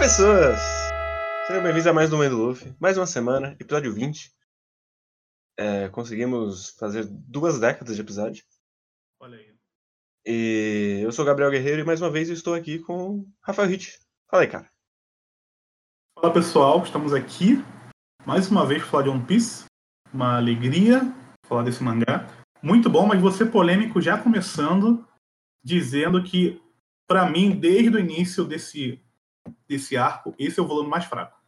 pessoas! Sejam bem-vindos a mais um Momento Luffy. Mais uma semana, episódio 20. É, conseguimos fazer duas décadas de episódio. Olha aí. E eu sou o Gabriel Guerreiro e mais uma vez eu estou aqui com o Rafael Hit. Fala aí, cara. Fala pessoal, estamos aqui mais uma vez para falar de One Piece. Uma alegria falar desse mangá. Muito bom, mas você polêmico já começando dizendo que, para mim, desde o início desse, desse arco, esse é o volume mais fraco.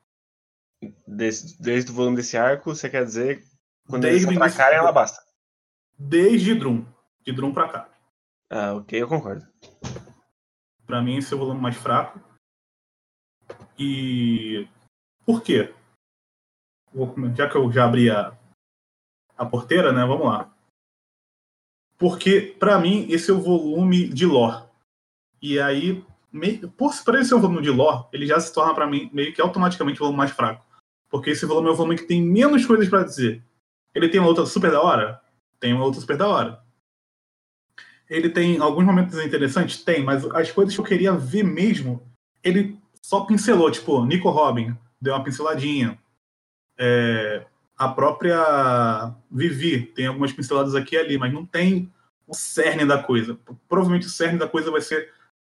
Desde, desde o volume desse arco, você quer dizer quando Desde eles atacarem, ela basta. Desde Drum. De Drum pra cá. Ah, ok, eu concordo. Para mim, esse é o volume mais fraco. E por quê? Vou já que eu já abri a, a porteira, né? Vamos lá. Porque, para mim, esse é o volume de lore. E aí, por, por ele ser um volume de lore, ele já se torna, para mim, meio que automaticamente o volume mais fraco. Porque esse volume é o volume que tem menos coisas para dizer. Ele tem uma luta super da hora? Tem uma luta super da hora. Ele tem alguns momentos interessantes? Tem, mas as coisas que eu queria ver mesmo, ele só pincelou. Tipo, Nico Robin deu uma pinceladinha. É, a própria Vivi tem algumas pinceladas aqui e ali, mas não tem o cerne da coisa. Provavelmente o cerne da coisa vai ser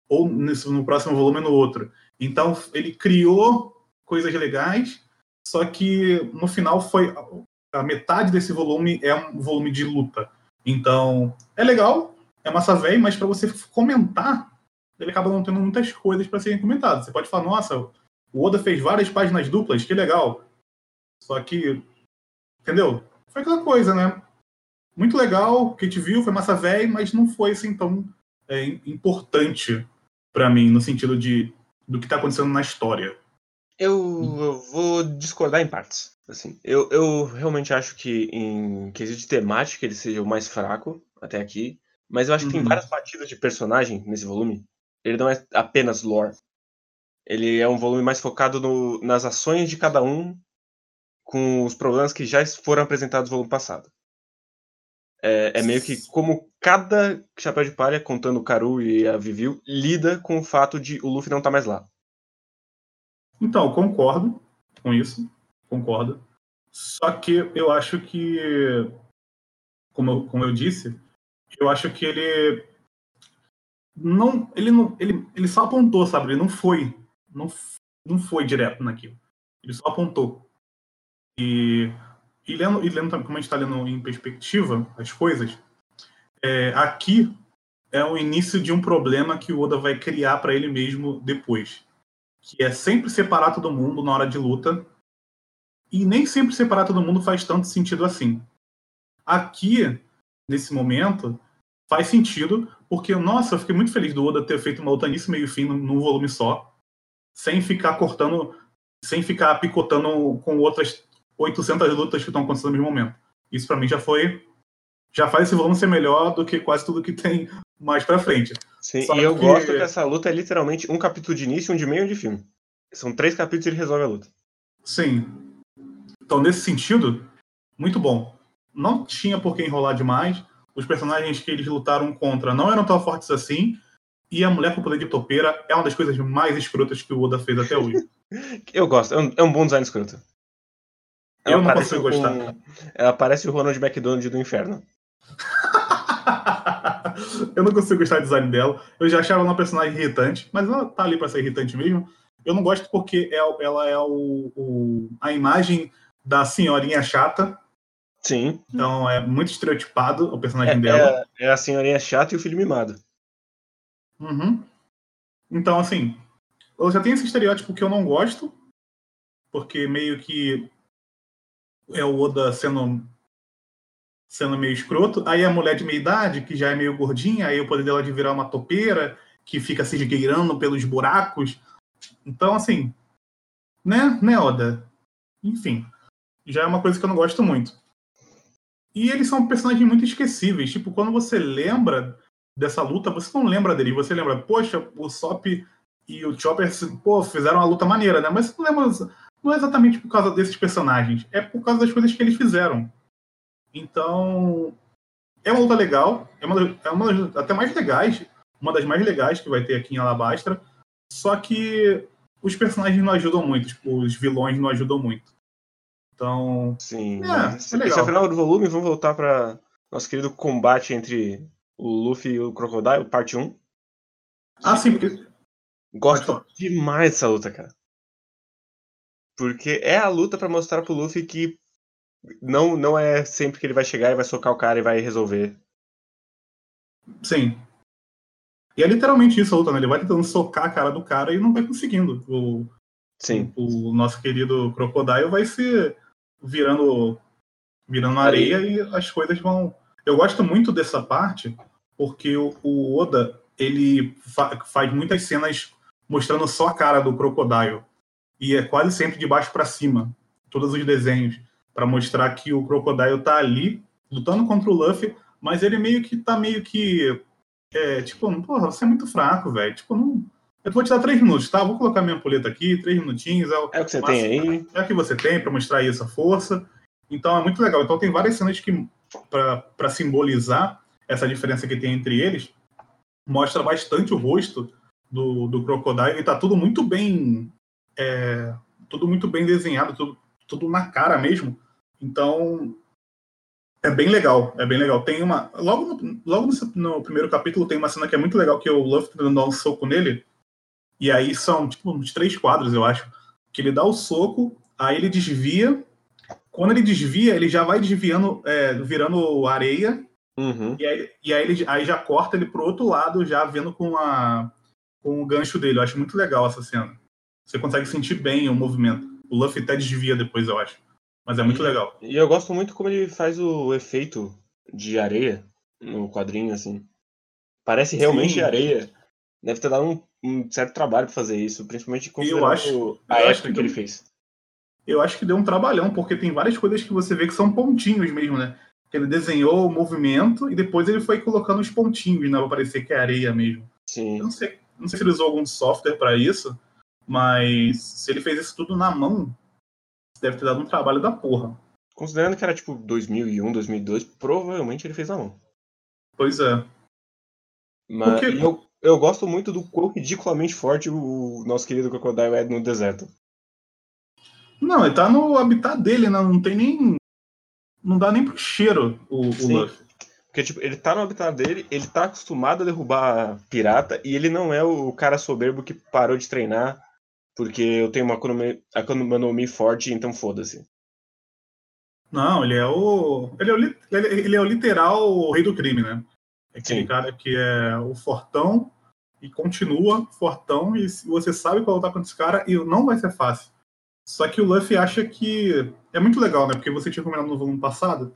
ou nesse, no próximo volume no outro. Então, ele criou coisas legais, só que no final foi. A metade desse volume é um volume de luta. Então, é legal, é massa velho, mas para você comentar, ele acaba não tendo muitas coisas para serem comentadas. Você pode falar, nossa, o Oda fez várias páginas duplas, que legal. Só que, entendeu? Foi aquela coisa, né? Muito legal, que gente viu, foi massa velho, mas não foi assim tão é, importante para mim, no sentido de do que tá acontecendo na história. Eu, eu vou discordar em partes. Assim, eu, eu realmente acho que em quesito de temática ele seja o mais fraco até aqui. Mas eu acho que tem Uhum. várias batidas de personagem nesse volume. Ele não é apenas lore. Ele é um volume mais focado no- nas ações de cada um com os problemas que já foram apresentados no volume passado. É, é meio que como cada chapéu de palha, contando o Karu e a Viviu, lida com o fato de o Luffy não estar mais lá. Então, concordo com isso, concordo. Só que eu acho que, como eu, como eu disse, eu acho que ele não, ele não, ele, ele só apontou, sabe? Ele não foi, não, não foi direto naquilo. Ele só apontou. E, e lendo, e lendo como a gente está lendo em perspectiva as coisas, é, aqui é o início de um problema que o Oda vai criar para ele mesmo depois que é sempre separar todo mundo na hora de luta. E nem sempre separar todo mundo faz tanto sentido assim. Aqui, nesse momento, faz sentido, porque, nossa, eu fiquei muito feliz do Oda ter feito uma luta início, meio fim num- volume só, sem ficar cortando, sem ficar picotando com outras 800 lutas que estão acontecendo no mesmo momento. Isso pra mim já foi. Já faz esse volume ser melhor do que quase tudo que tem mais pra frente. Sim, Só e eu que- gosto que essa luta é literalmente um capítulo de início, um de meio e um de filme. São três capítulos e ele resolve a luta. Sim. Então, nesse sentido, muito bom. Não tinha por que enrolar demais. Os personagens que eles lutaram contra não eram tão fortes assim. E a mulher com poder de topeira é uma das coisas mais escrotas que o Oda fez até hoje. Eu gosto, é um, é um bom design escroto. Eu não consigo gostar. um- Ela parece o Ronald McDonald do inferno. eu não consigo gostar do design dela. Eu já achava ela uma personagem irritante, mas ela tá ali pra ser irritante mesmo. Eu não gosto porque é- ela é o- o- a imagem da senhorinha chata. Sim. Então é muito estereotipado o É, personagem dela. é- é a senhorinha chata e o filho mimado. Uhum. Então, assim, eu já tenho esse estereótipo que eu não gosto, porque meio que é o Oda sendo, sendo meio escroto. Aí a mulher de meia idade, que já é meio gordinha, aí o poder dela de virar uma topeira, que fica se esgueirando pelos buracos. Então, assim, né, né, Oda? Enfim, já é uma coisa que eu não gosto muito. E eles são personagens muito esquecíveis. Tipo, quando você lembra dessa luta, você não lembra dele. Você lembra, poxa, o Sop e o Chopper, pô, fizeram uma luta maneira, né? Mas você não lembra. Não é exatamente por causa desses personagens, é por causa das coisas que eles fizeram. Então, é uma luta legal, é uma, é uma das até mais legais, uma das mais legais que vai ter aqui em Alabastra. Só que os personagens não ajudam muito, tipo, os vilões não ajudam muito. Então. Sim. É, esse, é legal. esse é o final do volume. Vamos voltar para nosso querido combate entre o Luffy e o Crocodile, parte 1. Ah, sim, porque. Gosto demais dessa luta, cara. Porque é a luta pra mostrar pro Luffy que não, não é sempre que ele vai chegar e vai socar o cara e vai resolver. Sim. E é literalmente isso a luta, né? Ele vai tentando socar a cara do cara e não vai conseguindo. O, Sim. o nosso querido Crocodile vai se virando virando areia e as coisas vão. Eu gosto muito dessa parte porque o, o Oda ele fa- faz muitas cenas mostrando só a cara do Crocodile e é quase sempre de baixo para cima, todos os desenhos para mostrar que o Crocodile tá ali lutando contra o Luffy, mas ele meio que tá meio que é, tipo, porra, você é muito fraco, velho. Tipo, não. Eu vou te dar três minutos, tá? Vou colocar minha ampulheta aqui, três minutinhos. É o, É o que você máximo- tem aí. é o que você tem para mostrar aí essa força. Então é muito legal. Então tem várias cenas que, para simbolizar essa diferença que tem entre eles, mostra bastante o rosto do, do Crocodile e tá tudo muito bem. é, tudo muito bem desenhado, tudo, tudo na cara mesmo. Então é bem legal, é bem legal. Tem uma. Logo no, logo no, primeiro capítulo tem uma cena que é muito legal, que o Luffy tá dando um soco nele. E aí são, tipo, uns três quadros, eu acho. Que ele dá o soco, aí ele desvia. Quando ele desvia, ele já vai desviando, é, virando areia. Uhum. E aí, e aí ele aí já corta ele pro outro lado, já vendo com, a, com o gancho dele. Eu acho muito legal essa cena. Você consegue sentir bem o movimento. O Luffy até desvia depois, eu acho. Mas é muito E- legal. E eu gosto muito como ele faz o efeito de areia no quadrinho, assim. Parece realmente Sim. areia. Deve ter dado um, um certo trabalho pra fazer isso, principalmente acho- a época que que ele fez. Eu acho que deu um trabalhão, porque tem várias coisas que você vê que são pontinhos mesmo, né? Ele desenhou o movimento e depois ele foi colocando os pontinhos, né? Pra parecer que é areia mesmo. Sim. Eu não sei, não sei se ele usou algum software para isso, mas se ele fez isso tudo na mão, deve ter dado um trabalho da porra. Considerando que era tipo 2001, 2002, provavelmente ele fez na mão. Pois é. Mas Porque- eu, eu gosto muito do quão ridiculamente forte o nosso querido Crocodile é no deserto. Não, ele tá no habitat dele, né? Não tem nem. Não dá nem pro cheiro o, o. Luffy. Porque, tipo, ele tá no habitat dele, ele tá acostumado a derrubar pirata, e ele não é o cara soberbo que parou de treinar porque eu tenho uma Mi forte, então foda-se. Não, ele é o. Ele é o, li- ele, é o literal o rei do crime, né? É aquele Sim. cara que é o fortão e continua fortão, e se- você sabe qual lutar contra esse cara e não vai ser fácil. Só que o Luffy acha que. É muito legal, né? Porque você tinha combinado no volume passado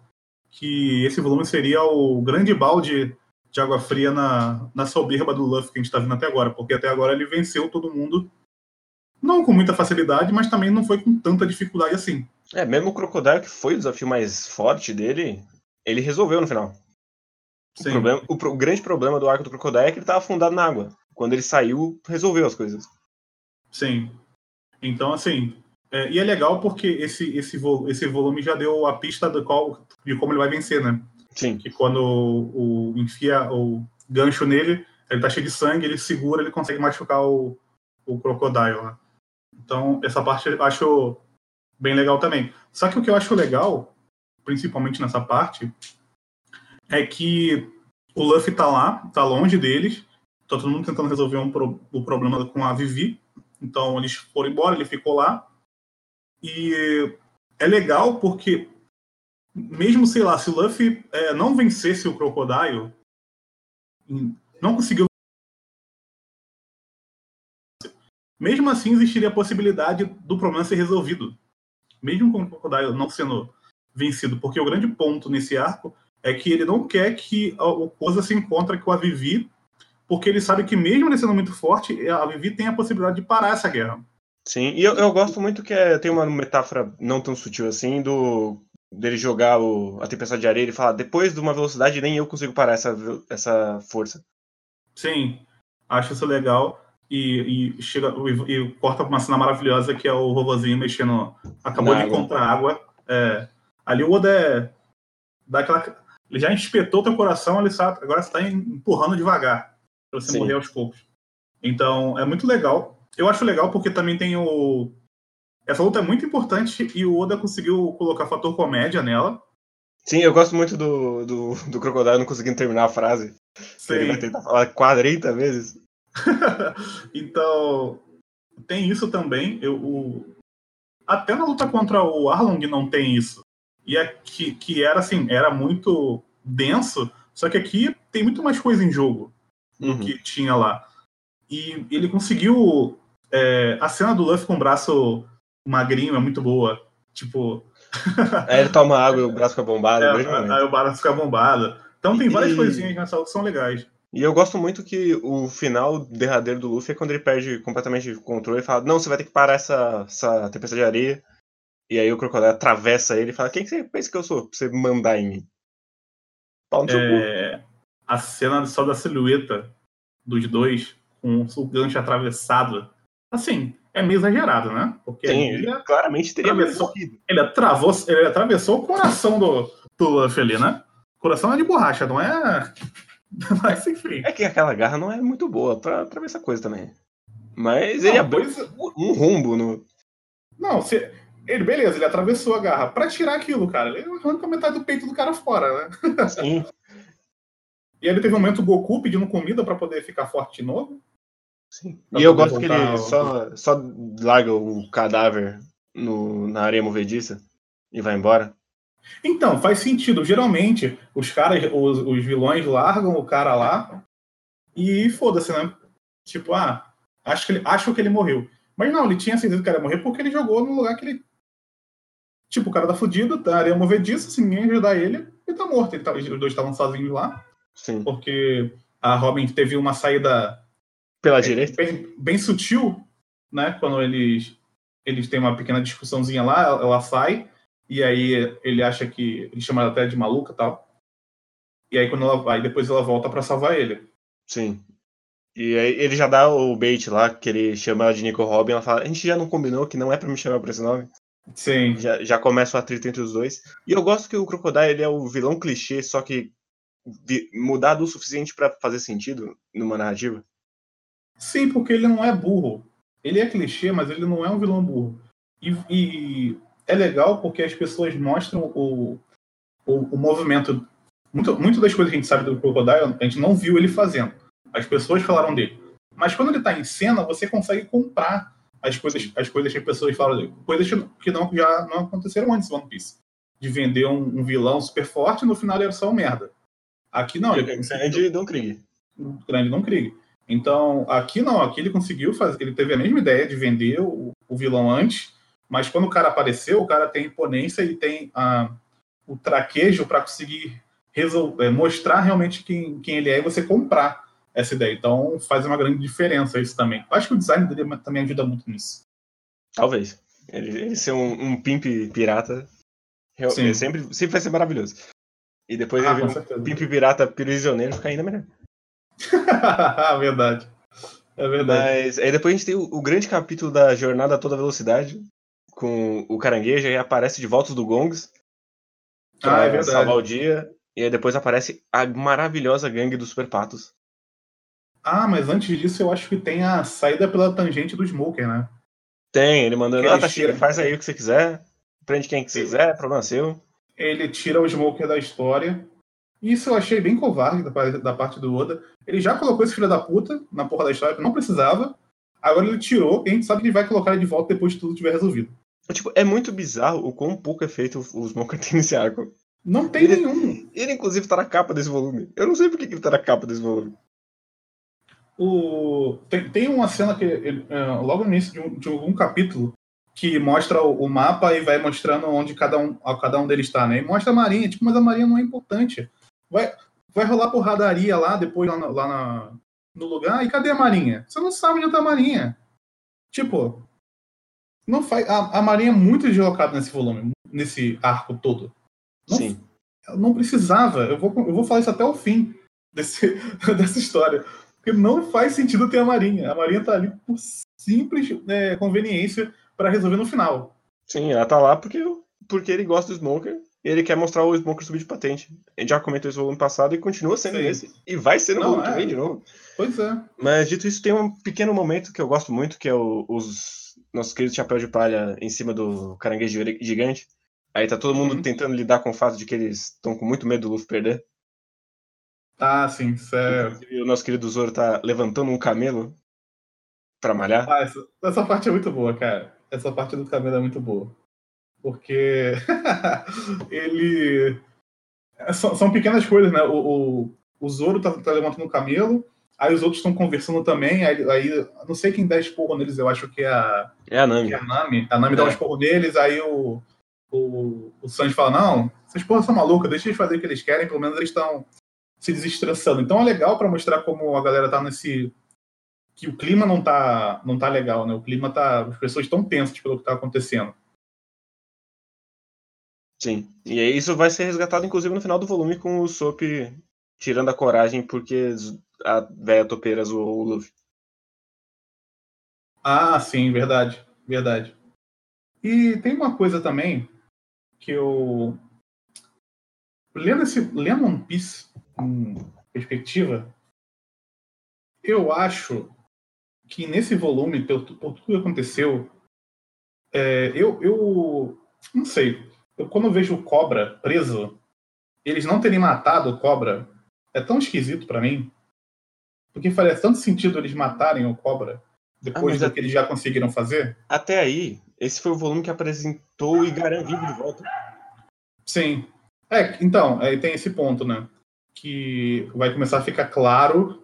que esse volume seria o grande balde de água fria na, na soberba do Luffy que a gente tá vendo até agora. Porque até agora ele venceu todo mundo. Não com muita facilidade, mas também não foi com tanta dificuldade assim. É, mesmo o Crocodile, que foi o desafio mais forte dele, ele resolveu no final. O, problema, o, o grande problema do arco do Crocodile é que ele tava afundado na água. Quando ele saiu, resolveu as coisas. Sim. Então, assim. é, e é legal porque esse, esse, vo- esse volume já deu a pista do qual, de como ele vai vencer, né? Sim. Que quando o, o enfia o gancho nele, ele tá cheio de sangue, ele segura, ele consegue machucar o, o Crocodile, né? Então, essa parte eu acho bem legal também. Só que o que eu acho legal, principalmente nessa parte, é que o Luffy tá lá, tá longe deles, tá todo mundo tentando resolver um pro- o problema com a Vivi. Então eles foram embora, ele ficou lá. E é legal porque, mesmo, sei lá, se o Luffy é, não vencesse o Crocodile, não conseguiu. Mesmo assim, existiria a possibilidade do problema ser resolvido. Mesmo com o Crocodile não sendo vencido. Porque o grande ponto nesse arco é que ele não quer que o Koza se encontre com a Vivi, porque ele sabe que mesmo ele sendo muito forte, a Vivi tem a possibilidade de parar essa guerra. Sim, e eu, eu gosto muito que é, tem uma metáfora não tão sutil assim do dele jogar o, a tempestade de areia e falar depois de uma velocidade nem eu consigo parar essa, essa força. Sim, acho isso legal. E, e chega e, e corta uma cena maravilhosa que é o robozinho mexendo. Acabou Na de água. encontrar água. É, ali o Oda é, dá aquela. Ele já espetou teu coração, ele sabe, agora você tá empurrando devagar. Pra você Sim. morrer aos poucos. Então, é muito legal Eu acho legal porque também tem o. Essa luta é muito importante e o Oda conseguiu colocar fator comédia nela. Sim, eu gosto muito do, do, do Crocodile não conseguindo terminar a frase. Sim. Ele vai tentar falar 40 vezes. então, tem isso também. Eu, o... Até na luta contra o Arlong não tem isso. E é que, era assim, era muito denso, só que aqui tem muito mais coisa em jogo do uhum. que tinha lá. E ele conseguiu. É, a cena do Luffy com o braço magrinho é muito boa. Tipo. Aí ele toma água e o braço fica bombado. É, aí o braço fica bombado. Então tem várias e... coisinhas nessa luta que são legais. E eu gosto muito que o final derradeiro do Luffy é quando ele perde completamente o controle e fala: Não, você vai ter que parar essa, essa tempestade de areia. E aí o Crocodile atravessa ele e fala: Quem que você pensa que eu sou pra você mandar em mim? Pau no é... A cena só da silhueta dos dois com o gancho atravessado. Assim, é meio exagerado, né? Porque Sim, ele claramente teria atravessou, ele, atravou, ele atravessou o coração do, do Luffy ali, né? O coração é de borracha, não é. Não é sem frio. É que aquela garra não é muito boa pra atravessar coisa também. Mas não, ele abriu pois... um rombo no. Não, se... ele, beleza, ele atravessou a garra. Pra tirar aquilo, cara, ele arranca metade do peito do cara fora, né? Sim. e ele teve um momento Goku pedindo comida para poder ficar forte de novo. Sim. E eu gosto que ele só, só larga o cadáver no, na areia movediça e vai embora. Então, faz sentido. Geralmente, os caras, os, os vilões largam o cara lá e foda-se, né? Tipo, ah, acho que, ele, acho que ele morreu. Mas não, ele tinha certeza que ele ia morrer porque ele jogou no lugar que ele. Tipo, o cara tá fudido, tá areia movediça, se ninguém ajudar ele, ele tá morto. Ele tá, os dois estavam sozinhos lá. Sim. Porque a Robin teve uma saída pela bem, direita? Bem, bem, sutil, né? Quando eles, eles têm uma pequena discussãozinha lá, ela sai, e aí ele acha que. Ele chama ela até de maluca e tal. E aí quando ela vai, depois ela volta para salvar ele. Sim. E aí ele já dá o bait lá, que ele chama ela de Nico Robin, ela fala, a gente já não combinou que não é para me chamar por esse nome. Sim. Já, já começa o atrito entre os dois. E eu gosto que o Crocodile ele é o vilão clichê, só que mudado o suficiente para fazer sentido numa narrativa. Sim, porque ele não é burro. Ele é clichê, mas ele não é um vilão burro. E, e é legal porque as pessoas mostram o, o, o, movimento. Muito, muito das coisas que a gente sabe do Crocodile, a gente não viu ele fazendo. As pessoas falaram dele. Mas quando ele está em cena, você consegue comprar as coisas, as coisas que as pessoas falam dele. Coisas que não, já não aconteceram antes do One Piece. De vender um, um vilão super forte e no final ele era só um merda. Aqui não. Ele, grande Don Krieg. Grande Don Krieg. Então, aqui não, aqui ele conseguiu fazer, ele teve a mesma ideia de vender o, o vilão antes, mas quando o cara apareceu, o cara tem imponência e tem ah, o traquejo para conseguir resolver, é, mostrar realmente quem, quem ele é e você comprar essa ideia. Então, faz uma grande diferença isso também. Acho que o design dele também ajuda muito nisso. Talvez. Ele, ele ser um, um pimp pirata sempre, sempre vai ser maravilhoso. E depois ah, ele um pimp pirata prisioneiro fica ainda melhor. verdade. É verdade. Mas aí depois a gente tem o, o, grande capítulo da jornada a toda velocidade, com o caranguejo, aí aparece de volta do Gongs. Ah, é verdade. Salvar o dia. E aí depois aparece a maravilhosa gangue dos Super Patos. Ah, mas antes disso eu acho que tem a saída pela tangente do Smoker, né? Tem, ele mandando, ah, tá tira... faz aí o que você quiser, prende quem que quiser, problema seu. Ele tira o Smoker da história isso eu achei bem covarde da, parte do Oda. Ele já colocou esse filho da puta na porra da história que não precisava. Agora ele tirou e a gente sabe que ele vai colocar ele de volta depois de tudo tiver resolvido. Tipo, é muito bizarro o quão pouco efeito o Smoker tem nesse arco. Não tem ele, nenhum. Ele, inclusive, tá na capa desse volume. Eu não sei por que ele tá na capa desse volume. O... Tem, tem uma cena que, ele, uh, logo no início de, um, de algum capítulo, que mostra o, o, mapa e vai mostrando onde cada um, cada um deles está, né? E mostra a marinha, tipo, mas a marinha não é importante. Vai, vai rolar porradaria lá depois, lá, na, lá na, no lugar, e cadê a Marinha? Você não sabe onde tá a Marinha. Tipo, não faz. A, a Marinha é muito deslocada nesse volume, nesse arco todo. Não, Sim. Não precisava. Eu vou, eu vou falar isso até o fim desse, dessa história. Porque não faz sentido ter a Marinha. A Marinha tá ali por simples é, conveniência para resolver no final. Sim, ela tá lá porque, porque ele gosta do Smoker e ele quer mostrar o Smoker subir de patente. A gente já comentou isso no volume passado e continua sendo Sim. esse. E vai ser no volume que é. vem de novo. Pois é. Mas dito isso, tem um pequeno momento que eu gosto muito, que é o, os nossos queridos chapéu de palha em cima do caranguejo gigante. Aí tá todo mundo Uhum. tentando lidar com o fato de que eles estão com muito medo do Luffy perder. Ah, sim, é. E o nosso querido Zoro tá levantando um camelo pra malhar. Ah, essa, essa parte é muito boa, cara. Essa parte do camelo é muito boa. Porque ele. é, São, são pequenas coisas, né? O, o, o Zoro tá, tá levantando o camelo, aí os outros estão conversando também, aí, aí não sei quem dá esporro neles, eu acho que é a, É a Nami. é a Nami. A Nami dá um É. esporro neles, aí o, o, o Sanji fala, não, essas porras são malucas, deixa eles fazer o que eles querem, pelo menos eles estão se desestressando. Então é legal pra mostrar como a galera tá nesse. que o clima não tá, não tá legal, né? O clima tá. As pessoas estão tensas pelo que tá acontecendo. Sim. E aí isso vai ser resgatado, inclusive, no final do volume, com o Sop tirando a coragem porque a velha topeira zoou o Luffy. Ah, sim, verdade. Verdade. E tem uma coisa também que eu. Lendo, esse, lendo One Piece em perspectiva, eu acho que nesse volume, por, por tudo que aconteceu, é, eu, eu. Não sei. Eu, quando eu vejo o Cobra preso, eles não terem matado o Cobra, é tão esquisito pra mim. Porque faria tanto sentido eles matarem o Cobra depois mas do que eles já conseguiram fazer. Até aí, esse foi o volume que apresentou o Igaran vivo de volta. Sim. É, então, aí tem esse ponto, né? Que vai começar a ficar claro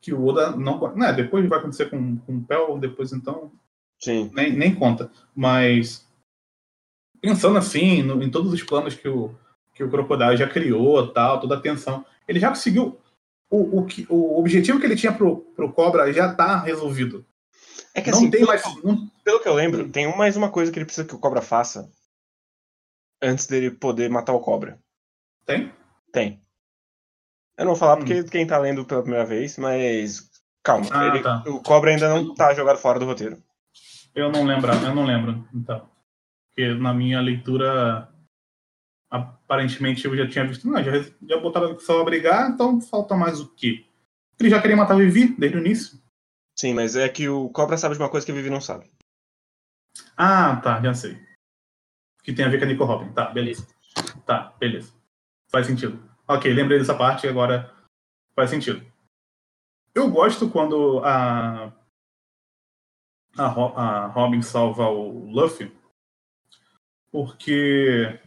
que o Oda não. Né, depois vai acontecer com, com o Pel, depois então. Sim. Nem, nem conta. Mas. Pensando assim, no- em todos os planos que o, que o Crocodile já criou, tal, toda a tensão, ele já conseguiu. O, o, que, o objetivo que ele tinha pro, pro Cobra já tá resolvido. É que não assim, tem pelo, mais. pelo que eu lembro, tem mais uma coisa que ele precisa que o Cobra faça antes dele poder matar o Cobra. tem? Tem. Eu não vou falar Hum. porque quem tá lendo pela primeira vez, mas calma. Ah, ele- tá. O Cobra ainda não tá jogado fora do roteiro. Eu não lembro, eu não lembro, então. Porque na minha leitura, aparentemente eu já tinha visto, não, já, já botaram o pessoal a brigar, então falta mais o quê? Ele já queria matar o Vivi desde o início? Sim, mas é que o Cobra sabe de uma coisa que o Vivi não sabe. Ah, tá, já sei. Que tem a ver com a Nico Robin. Tá, beleza. Tá, beleza. Faz sentido. Ok, lembrei dessa parte agora faz sentido. Eu gosto quando a a, a Robin salva o Luffy porque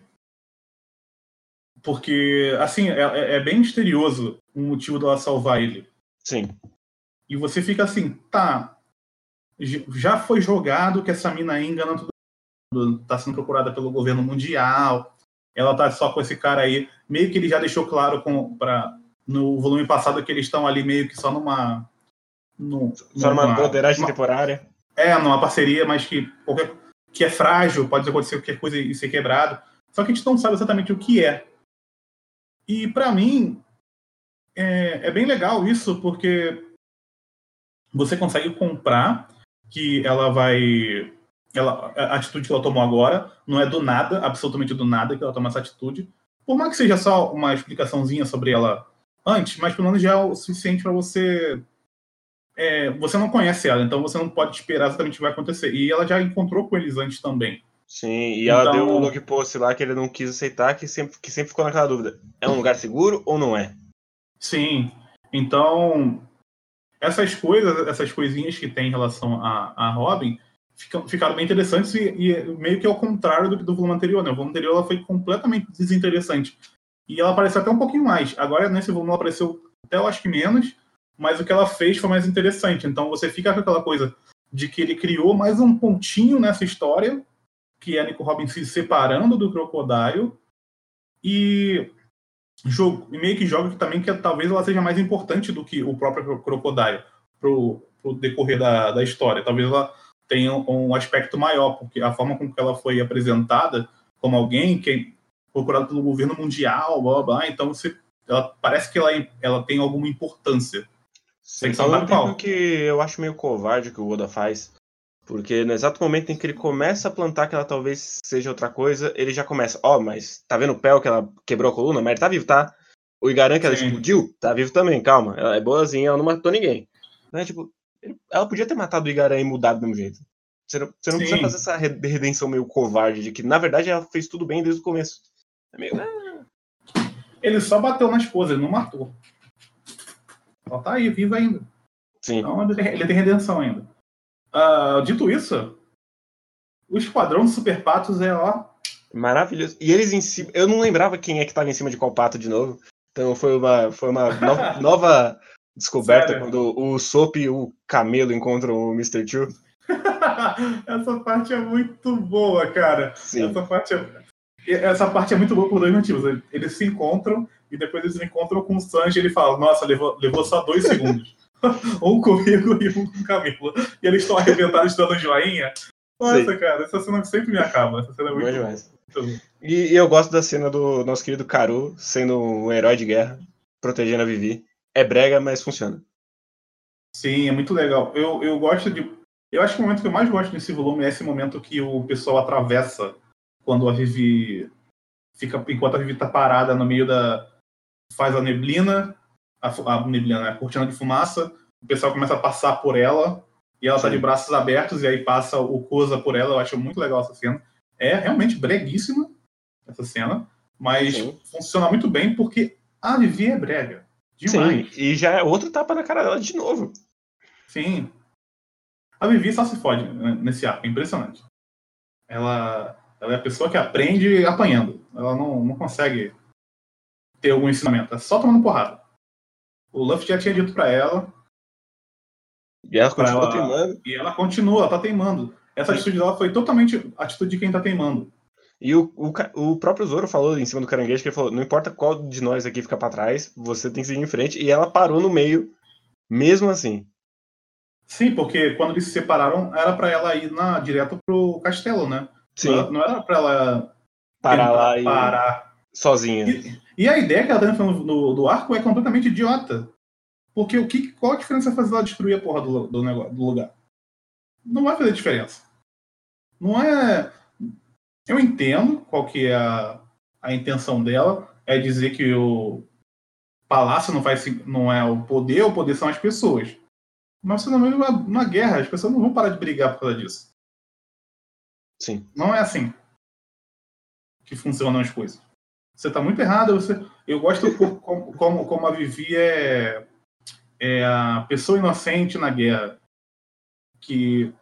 porque assim é, é- é bem misterioso o motivo dela salvar ele Sim. e você fica assim, tá. Já foi jogado que essa mina aí engana todo mundo, tá sendo procurada pelo governo mundial. Ela tá só com esse cara aí. Meio que ele já deixou claro com, pra, no volume passado que eles estão ali meio que só numa. num- Só uma numa- broderagem temporária. é, numa parceria, mas que, qualquer, que é frágil, pode acontecer qualquer coisa e ser quebrado. Só que a gente não sabe exatamente o que é. E pra mim, é, é bem legal isso, porque você consegue comprar que ela vai. Ela, a atitude que ela tomou agora não é do nada, absolutamente do nada que ela toma essa atitude. Por mais que seja só uma explicaçãozinha sobre ela antes, mas pelo menos já é o suficiente para você é, você não conhece ela, então você não pode esperar exatamente o que vai acontecer. E ela já encontrou com eles antes também. Sim, e ela Então- deu o log post lá que ele não quis aceitar, que sempre, que sempre ficou naquela dúvida. É um lugar seguro ou não é? Sim. Então, essas coisas, essas coisinhas que tem em relação a, a Robin ficam, ficaram bem interessantes e, e meio que ao contrário do, do volume anterior, né? O volume anterior ela foi completamente desinteressante. E ela apareceu até um pouquinho mais. Agora, nesse volume, ela apareceu até eu acho que menos, mas o que ela fez foi mais interessante. Então, você fica com aquela coisa de que ele criou mais um pontinho nessa história, que é Nico Robin se separando do Crocodile, e jogo, meio que joga que também que talvez ela seja mais importante do que o próprio Crocodile pro, pro decorrer da, da história. Talvez ela tenha um aspecto maior, porque a forma com que ela foi apresentada como alguém que é procurado pelo governo mundial, blá blá, blá então você, ela, parece que ela, ela tem alguma importância. Sim, mesmo tempo qual? que eu acho meio covarde que o Oda faz. Porque no exato momento em que ele começa a plantar que ela talvez seja outra coisa, ele já começa, ó, oh, mas tá vendo o Pel que ela quebrou a coluna? Mas ele tá vivo, tá? O Igaran que ela Sim. explodiu, tá vivo também, calma. Ela é boazinha, ela não matou ninguém. Né? Tipo, ela podia ter matado o Igaran e mudado do mesmo jeito. Você não, você não precisa fazer essa redenção meio covarde de que, na verdade, ela fez tudo bem desde o começo. É meio. Ah. Ele só bateu na esposa, ele não matou. Ela tá aí, viva ainda. Sim. Então ele tem redenção ainda. Uh, dito isso, o esquadrão de super patos é ó. Maravilhoso. E eles em cima. Eu não lembrava quem é que tava em cima de qual pato de novo. Então foi uma, foi uma nova, nova descoberta Sério? quando o Sop e o Camelo encontram o Mr. Chu. Essa parte é muito boa, cara. Sim. Essa parte é, essa parte é muito boa por dois motivos. Eles se encontram e depois eles se encontram com o Sanji e ele fala: Nossa, levou, levou só dois segundos. um comigo e um com o Camilo. E eles estão arrebentados dando joinha. Nossa, Sim. cara, essa cena sempre me acaba. Essa cena é muito boa. E, e, eu gosto da cena do nosso querido Karu sendo um herói de guerra, protegendo a Vivi. É brega, mas funciona. Sim, é muito legal. Eu, eu gosto de. Eu acho que o momento que eu mais gosto nesse volume é esse momento que o pessoal atravessa quando a Vivi fica. Enquanto a Vivi tá parada no meio da. faz a neblina a, a neblina, né? a cortina de fumaça, o pessoal começa a passar por ela e ela Sim. tá de braços abertos e aí passa o Koza por ela. Eu acho muito legal essa cena. É realmente breguíssima essa cena, mas Sim. funciona muito bem porque a Vivi é brega. Demais. Sim, e já é outro tapa na cara dela de novo. Sim. A Vivi só se fode nesse arco, é impressionante. Ela, ela é a pessoa que aprende apanhando. Ela não, não consegue ter algum ensinamento. É só tomando porrada. O Luffy já tinha dito para ela. E ela continua ela, teimando. E ela continua, ela tá teimando. Essa Sim. atitude dela foi totalmente a atitude de quem tá teimando. E o, o, o, próprio Zoro falou em cima do caranguejo que ele falou: não importa qual de nós aqui fica para trás, você tem que seguir em frente. E ela parou no meio, mesmo assim. Sim, porque quando eles se separaram, era para ela ir na, direto pro castelo, né? Sim. Não, não era para ela parar lá e parar sozinha. E, e, a ideia que ela tá falando do, do arco é completamente idiota. Porque o que, qual a diferença fazer ela destruir a porra do, do, negócio, do lugar? Não vai fazer diferença. Não é. Eu entendo qual que é a, a intenção dela. É dizer que o palácio não, faz, não é o poder, o poder são as pessoas. Mas você não é uma, uma guerra, as pessoas não vão parar de brigar por causa disso. Sim. Não é assim que funcionam as coisas. Você está muito errado. Você... Eu gosto como, como, como a Vivi é, é a pessoa inocente na guerra. Que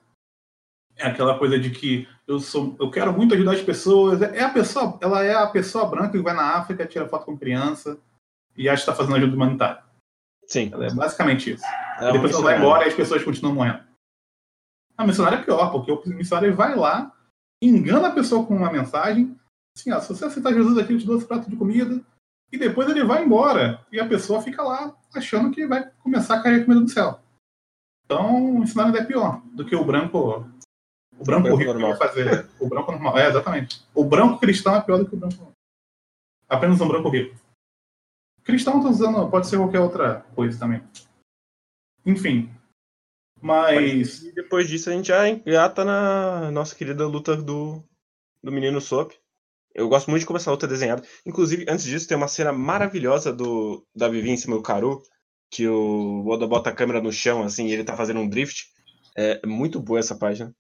é aquela coisa de que eu sou, eu quero muito ajudar as pessoas. É a pessoa, ela é a pessoa branca que vai na África, tira foto com criança e acha que está fazendo ajuda humanitária. Sim. Ela é basicamente isso. É depois ela vai embora e as pessoas continuam morrendo. A missionária é pior, porque o missionário vai lá, engana a pessoa com uma mensagem, assim, ó, se você aceitar Jesus aqui, eu te dou esse prato de comida. E depois ele vai embora. E a pessoa fica lá achando que vai começar a cair a comida do céu. Então, o cenário é pior do que o branco. O branco o rico normal. fazer. O branco normal. É, exatamente. O branco cristão é pior do que o branco. Apenas um branco rico. Cristão tô usando, pode ser qualquer outra coisa também. Enfim. Mas. E depois disso a gente já engata na nossa querida luta do, do menino Sop. Eu gosto muito de como essa luta é desenhada. Inclusive, antes disso, tem uma cena maravilhosa do da Vivi em cima do Karu, que o Oda bota a câmera no chão, assim, e ele tá fazendo um drift. É muito boa essa página.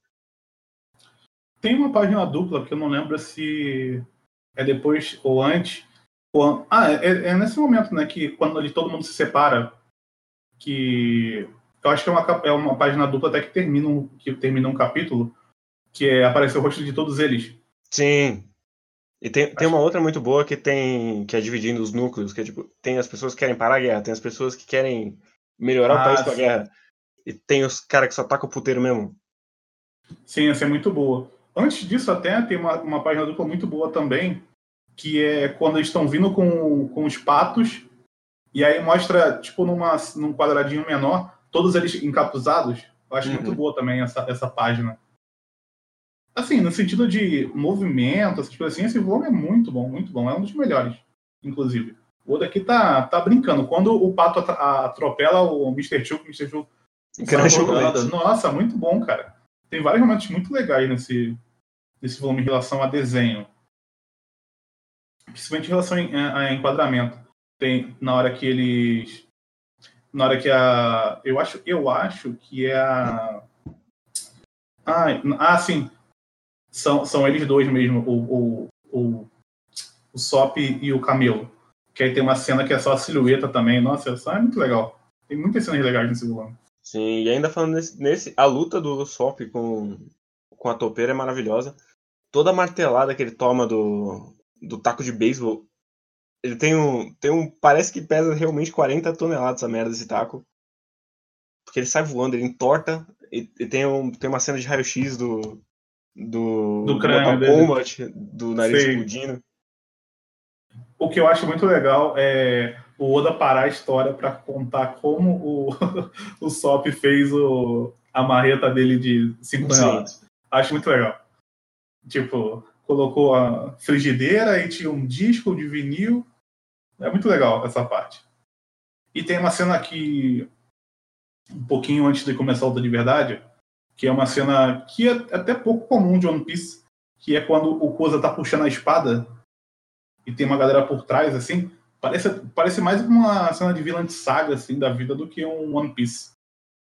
Tem uma página dupla que eu não lembro se é depois ou antes. Ou... Ah, é, é, nesse momento, né, que quando ele, todo mundo se separa, que eu acho que é uma, é uma página dupla até que termina um, que termina um capítulo, que é, aparece o rosto de todos eles. Sim, e tem, tem uma outra muito boa que tem que é dividindo os núcleos, que é tipo, tem as pessoas que querem parar a guerra, tem as pessoas que querem melhorar ah, o país com a guerra. E tem os caras que só tacam o puteiro mesmo. Sim, essa é muito boa. Antes disso, até tem uma, uma página dupla muito boa também, que é quando eles estão vindo com, com os patos, e aí mostra, tipo, numa, num quadradinho menor, todos eles encapuzados. Eu acho uhum. muito boa também essa, essa página. Assim, no sentido de movimento, essas coisas assim, esse volume é muito bom, muito bom. É um dos melhores, inclusive. O outro aqui tá, tá brincando. Quando o Pato atropela o Mr. Chu, o Mr. Chu Nossa, muito bom, cara. tem vários momentos muito legais nesse, nesse volume em relação a desenho. Principalmente em relação a, a enquadramento. Tem na hora que eles. Na hora que a. Eu acho, eu acho que é a. Ah, ah sim. São, são eles dois mesmo, o, o, o, o Sop e o Camelo. Que aí tem uma cena que é só a silhueta também. Nossa, essa é muito legal. Tem muitas cenas legais nesse volume. Sim, e ainda falando nesse, nesse a luta do Sop com, com a topeira é maravilhosa. Toda a martelada que ele toma do, do taco de beisebol, ele tem um, tem um. Parece que pesa realmente 40 toneladas essa merda desse taco. Porque ele sai voando, ele entorta, e, e tem, um, tem uma cena de raio-x do. Do, do, crânio do do nariz Sim. explodindo. O que eu acho muito legal é o Oda parar a história para contar como o, o Sop fez o, a marreta dele de 5 toneladas. Acho muito legal. Tipo, colocou a frigideira e tinha um disco de vinil. É muito legal essa parte. E tem uma cena aqui, um pouquinho antes de começar a luta de verdade, que é uma cena que é até pouco comum de One Piece, que é quando o Koza tá puxando a espada e tem uma galera por trás, assim. Parece, parece mais uma cena de vilã de saga, assim, da vida do que um One Piece.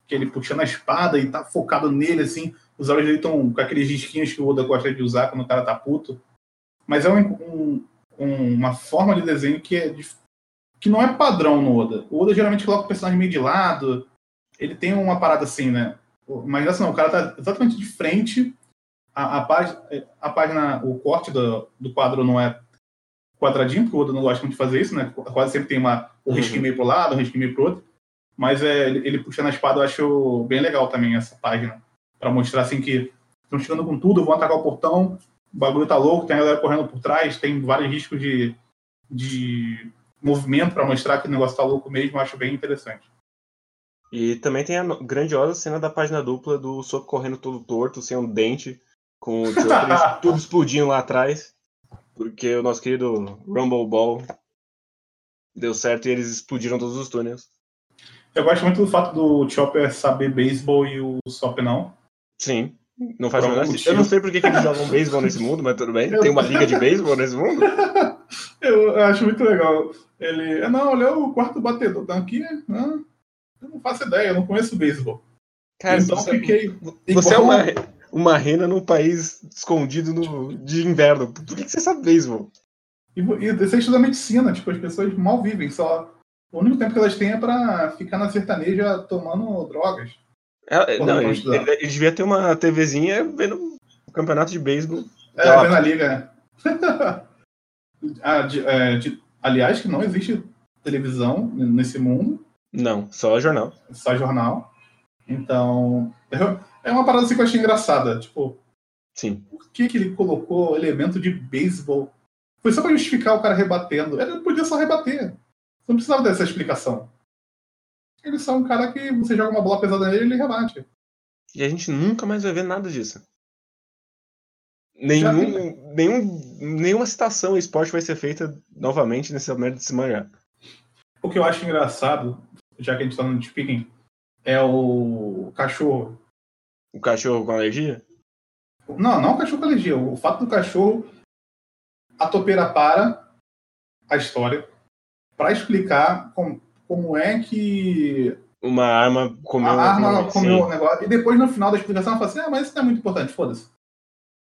Que ele puxando a espada e tá focado nele, assim. Os olhos dele estão com aqueles risquinhos que o Oda gosta de usar quando o cara tá puto. Mas é um, um, uma forma de desenho que é de, que não é padrão no Oda. O Oda geralmente coloca o personagem meio de lado. Ele tem uma parada assim, né? Mas assim, não, o cara tá exatamente de frente. A, a, página, a página, o corte do, do quadro não é quadradinho, porque o Oda não gosta muito de fazer isso, né? Quase sempre tem uma, um uhum. risquinho meio pro lado, um risquinho meio pro outro. Mas é, ele, ele puxando a espada eu acho bem legal também essa página. para mostrar assim que estão chegando com tudo, vão atacar o portão, o bagulho tá louco, tem a galera correndo por trás, tem vários riscos de, de movimento para mostrar que o negócio tá louco mesmo, eu acho bem interessante. E também tem a grandiosa cena da página dupla do Soco correndo todo torto, sem um dente, com o tudo explodindo lá atrás porque o nosso querido Rumble Ball deu certo e eles explodiram todos os túneis. Eu gosto muito do fato do Chopper saber beisebol e o Sop não. Sim, não faz menor sentido. Eu não sei por que, que eles jogam beisebol nesse mundo, mas tudo bem. Tem uma liga de beisebol nesse mundo? eu acho muito legal. Ele, é, não, olha o quarto batedor. Tá aqui, não, eu não faço ideia, eu não conheço beisebol. Cara, então você, fiquei. Você é uma uma rena num país escondido no, de inverno. Por que, que você sabe beisebol? E, e você estuda medicina, tipo, as pessoas mal vivem, só. O único tempo que elas têm é pra ficar na sertaneja tomando drogas. É, não, ele, ele, ele, devia ter uma TVzinha vendo o campeonato de beisebol. É, vendo a liga, né? ah, de, é, de, aliás, que não existe televisão nesse mundo. Não, só jornal. Só jornal. Então, é uma parada assim que eu achei engraçada. Tipo, Sim. por que, que ele colocou elemento de beisebol? Foi só pra justificar o cara rebatendo. Ele podia só rebater. Não precisava dessa explicação. Ele só é um cara que você joga uma bola pesada nele e ele rebate. E a gente nunca mais vai ver nada disso. Nenhum, nenhum, nenhuma citação ao esporte vai ser feita novamente nessa merda desse mangá. O que eu acho engraçado, já que a gente tá no speaking, é o cachorro o cachorro com alergia? Não, não o cachorro com alergia. O fato do cachorro. A topeira para a história para explicar como, como é que. Uma arma comeu. A arma comeu o negócio. E depois, no final da explicação, ela fala assim: ah, mas isso não é muito importante, foda-se.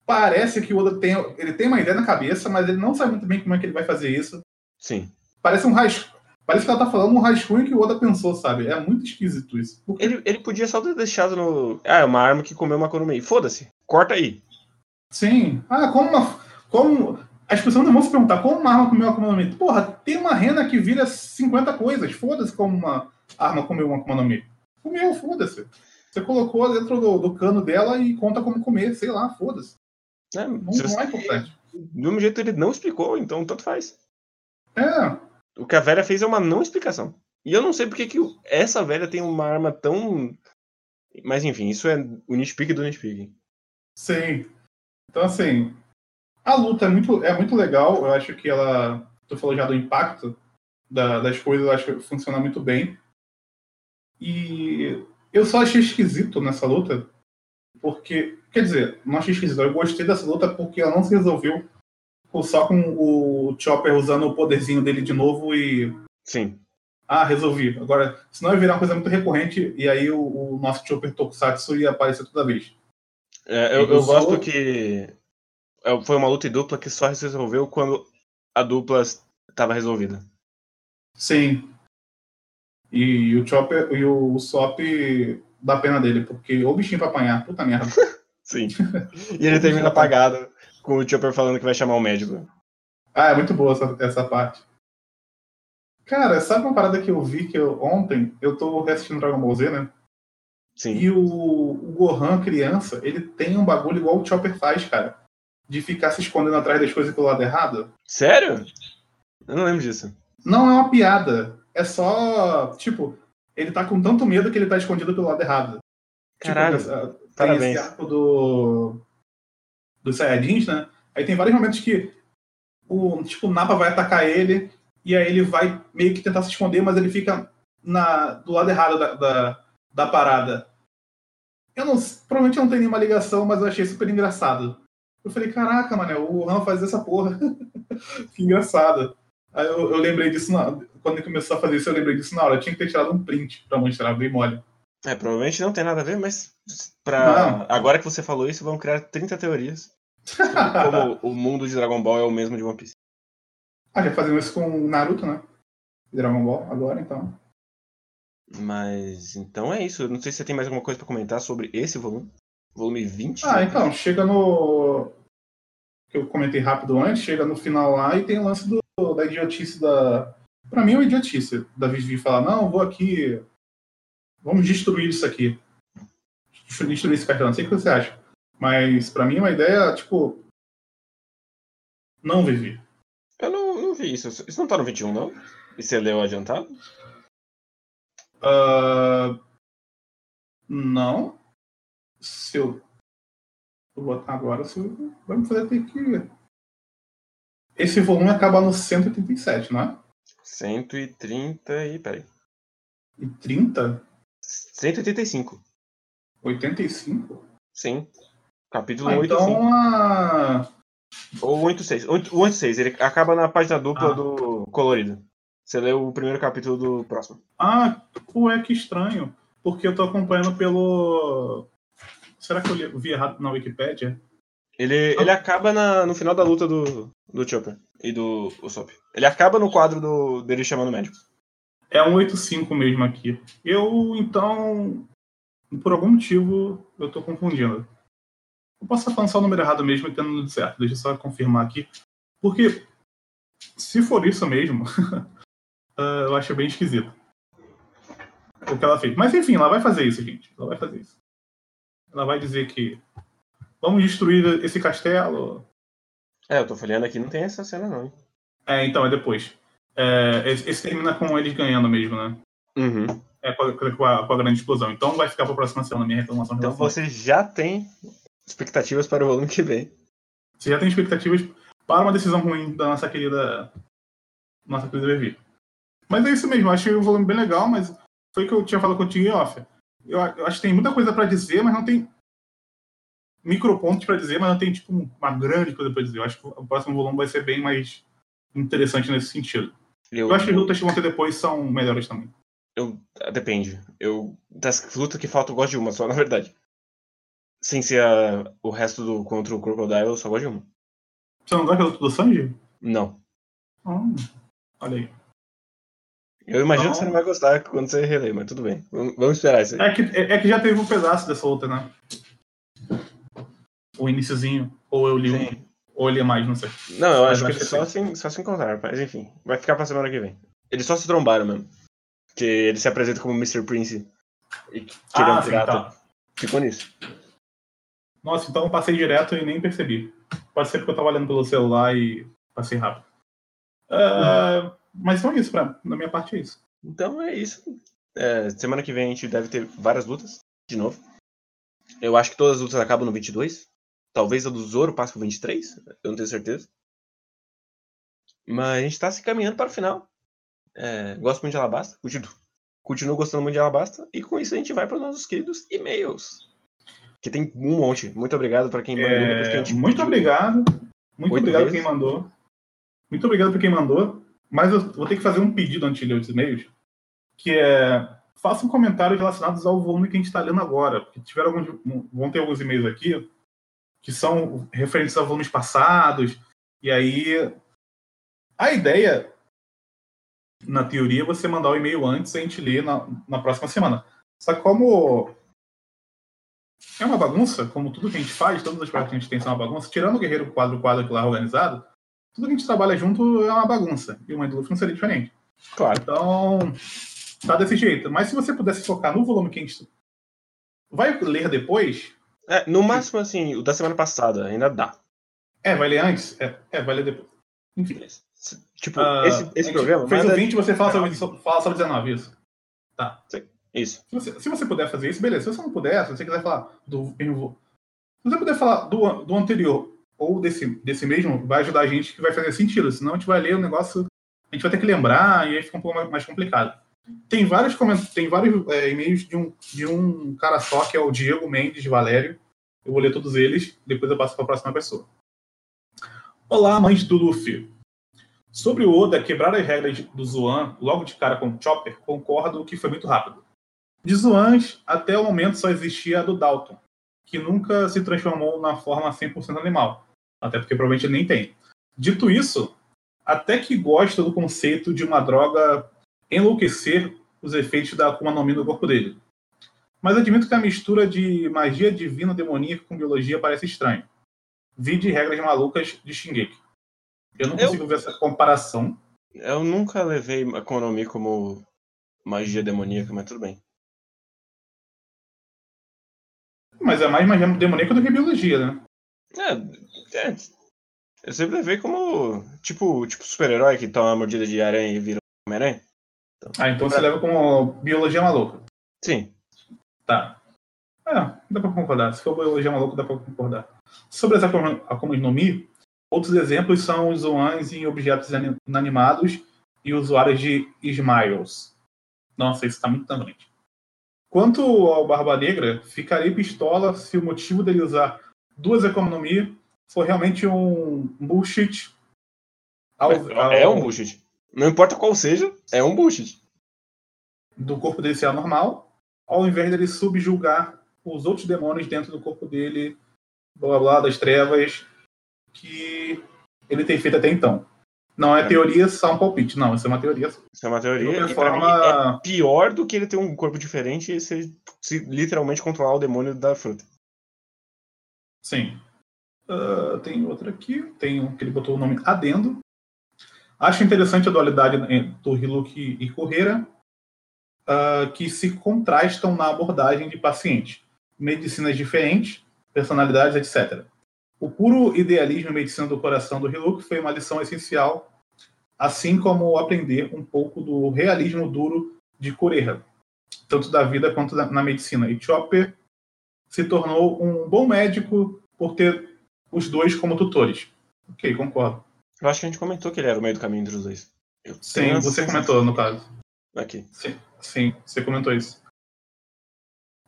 Parece que o Oda tem, ele tem uma ideia na cabeça, mas ele não sabe muito bem como é que ele vai fazer isso. Sim. Parece um rascunho. Parece que ela tá falando um rascunho que o Oda pensou, sabe? É muito esquisito isso. Ele, ele podia só ter deixado no. Ah, é uma arma que comeu uma Kurumei. Foda-se. Corta aí. Sim. Ah, como uma. Como. As pessoas não vão se perguntar como uma arma comeu uma Mi. Porra, tem uma rena que vira 50 coisas. Foda-se como uma arma comeu uma Mi. Comeu, foda-se. Você colocou dentro do, do, cano dela e conta como comer, sei lá, foda-se. É, não, não é importante. Do mesmo jeito ele não explicou, então tanto faz. É, o que a velha fez é uma não explicação. E eu não sei porque que essa velha tem uma arma tão. Mas enfim, isso é o nitpick do nitpick. Sim. Então, assim, a luta é muito, é muito legal. Eu acho que ela. Tu falou já do impacto da, das coisas, eu acho que funciona muito bem. E eu só achei esquisito nessa luta Porque, quer dizer, não achei esquisito. Eu gostei dessa luta porque ela não se resolveu só com o Chopper usando o poderzinho dele de novo e. Sim. Ah, resolvi. Agora, senão ia virar uma coisa muito recorrente e aí o, o nosso Chopper Tokusatsu ia aparecer toda vez. É, eu, eu gosto que é, foi uma luta em dupla que só se resolveu quando a dupla estava resolvida. Sim. E, o Chopper e o Sop dá pena dele, porque o bichinho pra apanhar, puta merda. Sim. E ele termina apagado com o Chopper falando que vai chamar o médico. Ah, é muito boa essa, essa parte. Cara, sabe uma parada que eu vi que eu, ontem eu tô assistindo Dragon Ball Z, né? Sim. E o, o Gohan, criança, ele tem um bagulho igual o Chopper faz, cara. De ficar se escondendo atrás das coisas pelo lado errado. Sério? Eu não lembro disso. Não é uma piada. É só, tipo, ele tá com tanto medo que ele tá escondido pelo lado errado. Tipo, Caralho. Tipo, tem Parabéns. esse arco do. Dos Saiyajins, né? Aí tem vários momentos que o tipo, o Napa vai atacar ele e aí ele vai meio que tentar se esconder, mas ele fica na, do lado errado da, da, da parada. Eu não, provavelmente não tem nenhuma ligação, mas eu achei super engraçado. Eu falei, caraca, mano, o Han faz essa porra. que engraçado. Aí eu, eu lembrei disso na, quando ele começou a fazer isso, eu lembrei disso na hora. Eu tinha que ter tirado um print pra mostrar, bem mole. É, provavelmente não tem nada a ver, mas pra... agora que você falou isso, vão criar 30 teorias. como o mundo de Dragon Ball é o mesmo de One Piece. Ah, já fazendo isso com Naruto, né? Dragon Ball agora, então. Mas então é isso. Eu não sei se você tem mais alguma coisa para comentar sobre esse volume. Volume 20. Ah, então, chega no. Que eu comentei rápido antes, chega no final lá e tem o lance do, da idiotice da. Pra mim é uma idiotice da Vivi falar, não, vou aqui. Vamos destruir isso aqui. Destruir esse cartão. Não sei o que você acha. Mas pra mim é uma ideia, tipo. Não, Vivi. Eu não, não vi isso. Isso não tá no 21, não? E você leu adiantado? Uh, não. Se eu vou botar agora, se eu, vamos fazer ter que. Esse volume acaba no 187, não é? 130 e. peraí. E 30? 185. 85? Sim. Capítulo ah, 85. Então a. Ou 86. O 86, ele acaba na página dupla ah. do colorido. Você leu o primeiro capítulo do próximo. Ah, ué, que estranho. Porque eu tô acompanhando pelo. Será que eu vi errado na Wikipedia? Ele, ele acaba na, no final da luta do, do Chopper e do Usopp. Ele acaba no quadro do, dele chamando o médico. É um 85 mesmo aqui. Eu, então, por algum motivo, eu tô confundindo. Eu posso estar falando só o número errado mesmo e tendo tudo certo. Deixa eu só confirmar aqui. Porque, se for isso mesmo, uh, eu acho bem esquisito. O que ela fez. Mas enfim, ela vai fazer isso, gente. Ela vai fazer isso. Ela vai dizer que vamos destruir esse castelo. É, eu tô falhando aqui, não tem essa cena não. É, então, é depois. É, esse termina com eles ganhando mesmo, né? Uhum. É, com a, com, a, grande explosão. Então vai ficar pra próxima semana minha reclamação. Então você já tem expectativas para o volume que vem. Você já tem expectativas para uma decisão ruim da nossa querida. Nossa querida Vivi. Mas é isso mesmo, achei o volume bem legal, mas foi o que eu tinha falado contigo em off. Eu, eu acho que tem muita coisa para dizer, mas não tem micropontos para dizer, mas não tem tipo uma grande coisa para dizer. Eu acho que o próximo volume vai ser bem mais interessante nesse sentido. Eu, eu acho que as lutas que vão ter depois são melhores também. Eu, depende. Eu, das lutas que faltam, eu gosto de uma só, na verdade. Sem ser a, o resto do contra o Crocodile, eu só gosto de uma. Você não gosta da luta do Sanji? Não. Hum, olha aí. Eu imagino então... que você não vai gostar quando você reler, mas tudo bem. Vamos esperar isso aí. É que, é, é que já teve um pedaço dessa luta, né? O iníciozinho. Ou eu li um, ou eu li mais, não sei. Não, eu acho, que eles só se, só se encontraram, mas enfim. Vai ficar pra semana que vem. Eles só se trombaram mesmo. Que ele se apresenta como Mr. Prince. E que ele é um ah, pirata. Tá. Ficou nisso. Nossa, então eu passei direto e nem percebi. Pode ser porque eu tava olhando pelo celular e passei rápido. Uh, mas então é isso, pra, da minha parte é isso. Então é isso. É, semana que vem a gente deve ter várias lutas, de novo. Eu acho que todas as lutas acabam no 22. Talvez a do Zoro passe pro 23, eu não tenho certeza. Mas a gente tá se caminhando para o final. É, gosto muito de Alabasta, continuo, continuo gostando muito de Alabasta. E com isso a gente vai para os nossos queridos e-mails. Que tem um monte. Muito obrigado para quem mandou. É, que a gente muito pediu. obrigado. Muito Oito obrigado vezes. quem mandou. Muito obrigado por quem mandou. Mas eu vou ter que fazer um pedido antes de ler os e-mails, que é façam comentários relacionados ao volume que a gente está lendo agora. Porque tiveram alguns, vão ter alguns e-mails aqui que são referentes a volumes passados. E aí a ideia, na teoria, é você mandar o e-mail antes e a gente ler na, na próxima semana. Só que como é uma bagunça, como tudo que a gente faz, todas as partes que a gente tem são uma bagunça, tirando o Guerreiro quadro quadro que lá é organizado, tudo que a gente trabalha junto é uma bagunça. E o Mind não seria diferente. Claro. Então, tá desse jeito. Mas se você pudesse focar no volume que a gente vai ler depois, É, no máximo, assim, o da semana passada ainda dá. é, vai ler antes? É, é vai ler depois. Enfim. Tipo, Ah, esse, esse programa. Fez o 20, você fala sobre, 19. fala sobre 19, isso. Isso. Se você, se você puder fazer isso, beleza. Se você não puder, se você quiser falar do. Se você puder falar do, do anterior ou desse, desse mesmo, vai ajudar a gente que vai fazer sentido. Senão a gente vai ler o negócio, a gente vai ter que lembrar e aí fica um pouco mais, mais complicado. Tem vários, tem vários é, e-mails de um, de um cara só, que é o Diego Mendes Valério. Eu vou ler todos eles, depois eu passo para a próxima pessoa. Olá, mãe de tudo, Fio. Sobre o Oda quebrar as regras do Zoan logo de cara com o Chopper, concordo que foi muito rápido. De Zoans, até o momento só existia a do Dalton, que nunca se transformou na forma 100% animal. Até porque provavelmente nem tem. Dito isso, até que gosto do conceito de uma droga enlouquecer os efeitos da Akuma no Mi no corpo dele. Mas admito que a mistura de magia divina demoníaca com biologia parece estranho. Vi de regras malucas de Shingeki. Eu não Eu- consigo ver essa comparação. Eu nunca levei a Konomi como magia demoníaca, mas tudo bem. Mas é mais magia demoníaca do que biologia, né? É, é, eu sempre levei como tipo, tipo super-herói que toma uma mordida de aranha e vira um Homem-Aranha. Ah, então você leva como biologia maluca. Sim. Tá. É, dá pra concordar. Se for biologia maluca, dá pra concordar. Sobre as Akuma Akumas no Mi, outros exemplos são os zoans em objetos ani- inanimados e usuários de Smiles. Nossa, isso tá muito tangente. Quanto ao Barba Negra, ficarei pistola se o motivo dele usar duas Mi for realmente um bullshit. ao- É ao- um bullshit. Não importa qual seja, é um bullshit. do corpo dele ser anormal, ao invés dele subjugar os outros demônios dentro do corpo dele, blá blá das trevas, que ele tem feito até então. Não é É. teoria, só um palpite. Não, isso é uma teoria. Isso é uma De teoria. E mim forma, é pior do que ele ter um corpo diferente e se, se literalmente controlar o demônio da fruta. sim. Ah, tem outra aqui, tem um que ele botou o nome Adendo. Acho interessante a dualidade do Hiluki e Correira, ah, que se contrastam na abordagem de paciente. Medicinas diferentes, personalidades, etc. O puro idealismo e medicina do coração do Hiluki foi uma lição essencial, assim como aprender um pouco do realismo duro de Correia, tanto da vida quanto da- na medicina. E Chopper se tornou um bom médico por ter os dois como tutores. Ok, concordo. Eu acho que a gente comentou que ele era o meio do caminho entre os dois. Eu Sim, você comentou, no caso. Aqui. Sim, sim, você comentou isso.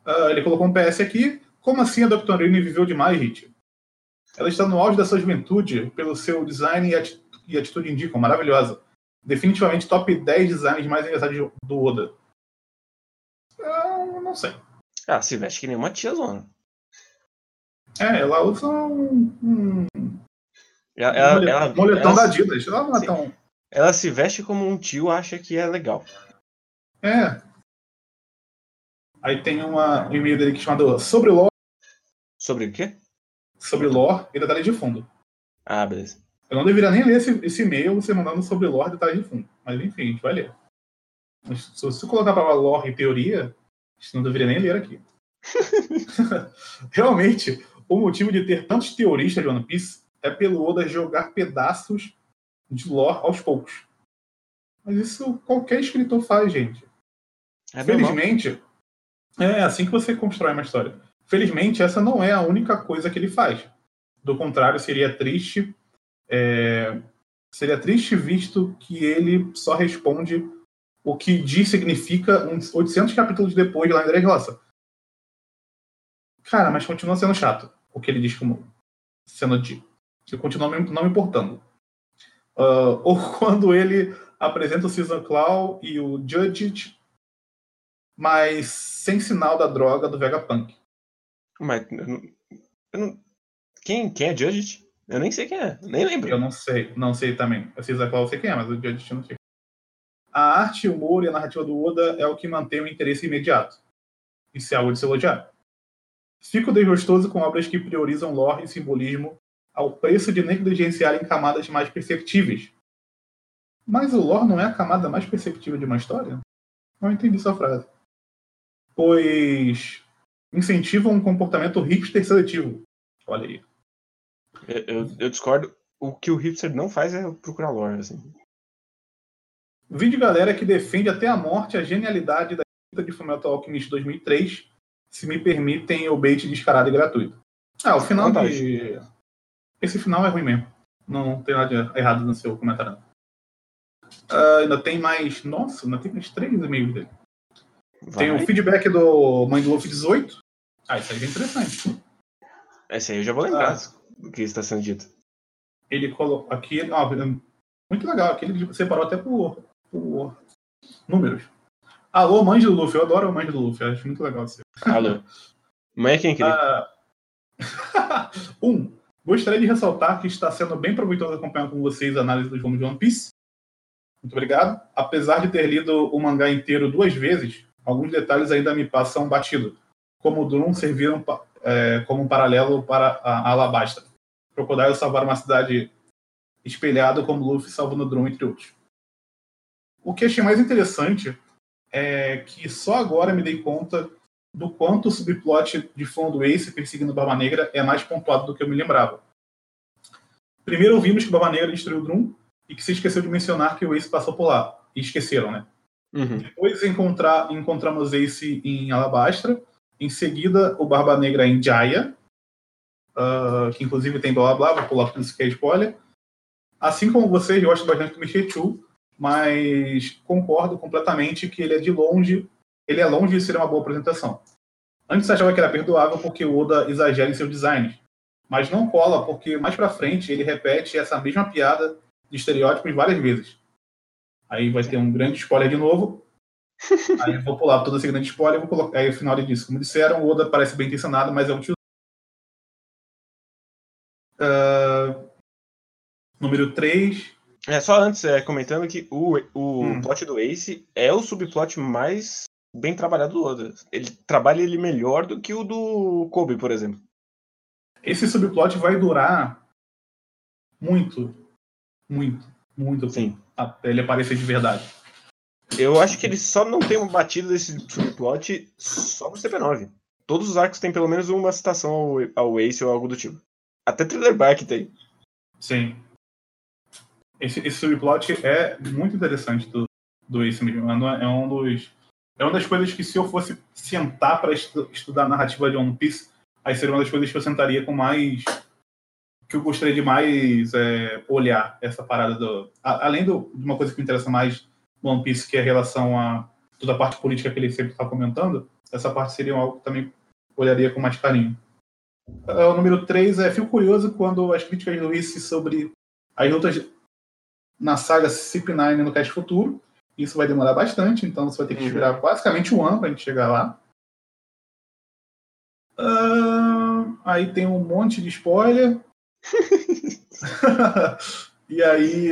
Ah, ele colocou um PS aqui. Como assim a Doctorine viveu demais, Hit? Ela está no auge da sua juventude, pelo seu design e ati- e atitude indicam, maravilhosa. Definitivamente top 10 designs mais engraçados do Oda. Eu não sei. Ah, se veste que nem uma tia zona. É, ela usa um, um Ela, ela, ela- moletom ela- da Adidas. Ela não é tão. ela se veste como um tio acha que é legal. É. Aí tem uma, um e-mail dele que chamado Sobre Lore. Sobre o quê? Sobre Lore e detalhe de fundo. Ah, beleza. Eu não deveria nem ler esse, esse e-mail você mandando sobre lore e detalhes de fundo. Mas enfim, a gente vai ler. Mas se você colocar para lore e teoria, a gente não deveria nem ler aqui. Realmente, o motivo de ter tantos teoristas de One Piece é pelo Oda jogar pedaços de lore aos poucos. Mas isso qualquer escritor faz, gente. É. Felizmente, é assim que você constrói uma história. Felizmente, essa não é a única coisa que ele faz. Do contrário, seria triste. é, seria triste visto que ele só responde o que diz significa uns 800 capítulos depois lá em Dressrosa. Cara, mas continua sendo chato o que ele diz como sendo dito. Que continua não me importando. Uh, ou quando ele apresenta o Season Claw e o Judge, mas sem sinal da droga do Vegapunk. Mas eu não, eu não, quem, quem é Judge? Eu nem sei quem é, nem lembro. Eu não sei, não sei também. O Season Claw eu sei quem é, mas o Judge eu não sei. A arte, o humor e a narrativa do Oda é o que mantém o interesse imediato. Isso é algo de se elogiar. Fico desgostoso com obras que priorizam lore e simbolismo ao preço de negligenciar em camadas mais perceptíveis. Mas o lore não é a camada mais perceptível de uma história? Não entendi sua frase. Pois incentivam um comportamento hipster seletivo. Olha aí. Eu, eu, eu, discordo. O que o hipster não faz é procurar lore, assim. Vídeo galera que defende até a morte a genialidade da de Fullmetal Alchemist 2003, se me permitem o bait descarado e gratuito. Ah, o final de... Esse final é ruim mesmo. Não, não tem nada errado no seu comentário. Uh, ainda tem mais. Nossa, ainda tem mais três e-mails dele. Vai. Tem o feedback do Mãe do Wolf 18. Ah, isso aí é interessante. Esse aí eu já vou lembrar ah, do que está sendo dito. Ele colocou. Aqui. Ah, muito legal. Aqui ele separou até por, por números. Alô, mãe do Luffy. Eu adoro a mãe do Luffy. Acho muito legal isso. Alô. Mãe é quem queria? Uh... um. Gostaria de ressaltar que está sendo bem proveitoso acompanhar com vocês a análise dos volumes de One Piece. Muito obrigado. Apesar de ter lido o mangá inteiro duas vezes, alguns detalhes ainda me passam batido, como o Drum serviram é, como um paralelo para a Alabasta. Crocodile salvar uma cidade espelhada como Luffy salvando Drum, entre outros. O que achei mais interessante é que só agora me dei conta do quanto o subplot de fundo Ace perseguindo Barba Negra é mais pontuado do que eu me lembrava. Primeiro ouvimos que Barba Negra destruiu o Drum e que se esqueceu de mencionar que o Ace passou por lá. E esqueceram, né? Uhum. Depois encontrar, encontramos Ace em Alabastra. Em seguida, o Barba Negra em Jaya. Uh, que inclusive tem blá blá blá, vou pular tudo isso que é spoiler. Assim como vocês, eu gosto bastante do Michechu, mas concordo completamente que ele é de longe ele é longe de ser uma boa apresentação. Antes achava que era perdoável porque o Oda exagera em seu design, mas não cola porque mais para frente ele repete essa mesma piada de estereótipos várias vezes. Aí vai ter um grande spoiler de novo. Aí eu vou pular todo esse grande spoiler e vou colocar. Aí no final ele diz: Como disseram, o Oda parece bem intencionado, mas é um tio. Uh, número 3. É, só antes, é, comentando que o, o hum. plot do Ace é o subplot mais bem trabalhado do Oda. Ele trabalha ele melhor do que o do Kobe, por exemplo. Esse subplot vai durar muito, muito, muito Sim. até ele aparecer de verdade. Eu acho que ele só não tem uma batida desse subplot só no CP9. Todos os arcos têm pelo menos uma citação ao, ao Ace ou algo do tipo. Até Thriller Bark tem. Sim. Esse, esse subplot é muito interessante do, do Ace mesmo. É um dos é uma das coisas que, se eu fosse sentar para estu estudar a narrativa de One Piece, aí seria uma das coisas que eu sentaria com mais. que eu gostaria de mais é, olhar essa parada do. A, além do, de uma coisa que me interessa mais no One Piece, que é a relação a toda a parte política que ele sempre está comentando, essa parte seria algo que também olharia com mais carinho. É, o número 3 é Fico curioso quando as críticas do Luiz sobre as lutas na saga CP9 no Cast Futuro isso vai demorar bastante, então você vai ter que uhum. esperar basicamente um ano para a gente chegar lá. Uh, aí tem um monte de spoiler. e aí.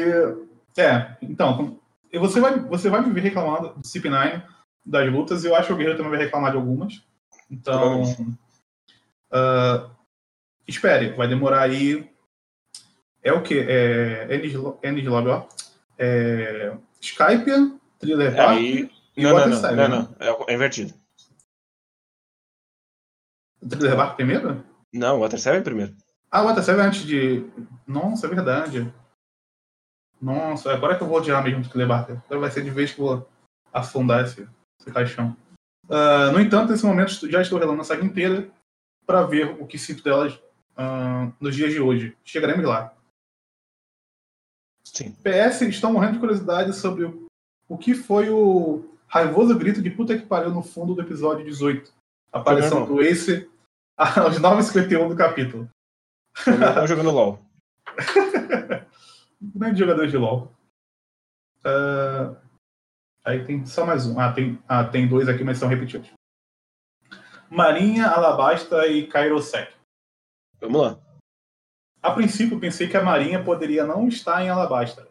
É, então, você vai, você vai me ver reclamando do CP9 das lutas, e eu acho que o Guerreiro também vai reclamar de algumas. Então. Uh, espere, vai demorar aí. É o que? É. Energy Lobby, ó. É, Skype, Thriller Bark e não, não, não, não, não, é invertido. O Thriller Bark primeiro? Não, o Water 7 primeiro. Ah, o Water 7 antes de... Nossa, é verdade. Nossa, agora que eu vou odiar mesmo o Thriller Bark. Agora vai ser de vez que eu vou afundar esse, esse caixão. Uh, no entanto, nesse momento já estou relando a saga inteira para ver o que sinto delas uh, nos dias de hoje. Chegaremos lá. Sim. PS estão morrendo de curiosidade sobre o, o que foi o raivoso grito de puta que pariu no fundo do episódio 18. A aparição do Ace Aos 9h51 do capítulo. Estão jogando LOL. Grande jogador de LOL. Uh, aí tem só mais um. Ah tem, ah, tem dois aqui, mas são repetidos. Marinha, Alabasta e Kairosek. Vamos lá. A princípio, pensei que a Marinha poderia não estar em Alabasta,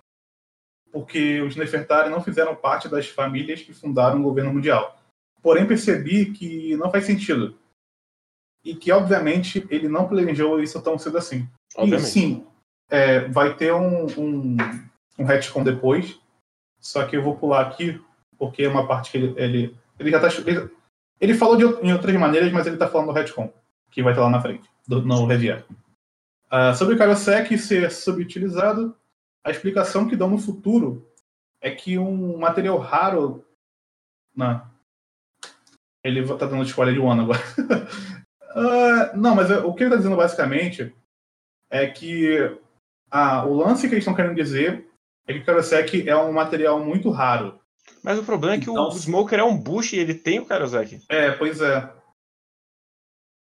porque os Nefertari não fizeram parte das famílias que fundaram o governo mundial. Porém, percebi que não faz sentido. E que, obviamente, ele não planejou isso tão cedo assim. Obviamente. E sim, é, vai ter um, um, um retcon depois, só que eu vou pular aqui, porque é uma parte que ele, ele, ele já tá. Ele, ele falou de, em outras maneiras, mas ele está falando do retcon, que vai estar lá na frente, do, no Revier. Uh, sobre o Karosek ser subutilizado, a explicação que dão no futuro é que um material raro. Não. Ele está dando spoiler de One agora. uh, não, mas o que ele está dizendo basicamente é que ah, o lance que eles estão querendo dizer é que o Karosek é um material muito raro. Mas o problema é que Então- o Smoker é um Bush e ele tem o Karosek. É, pois é.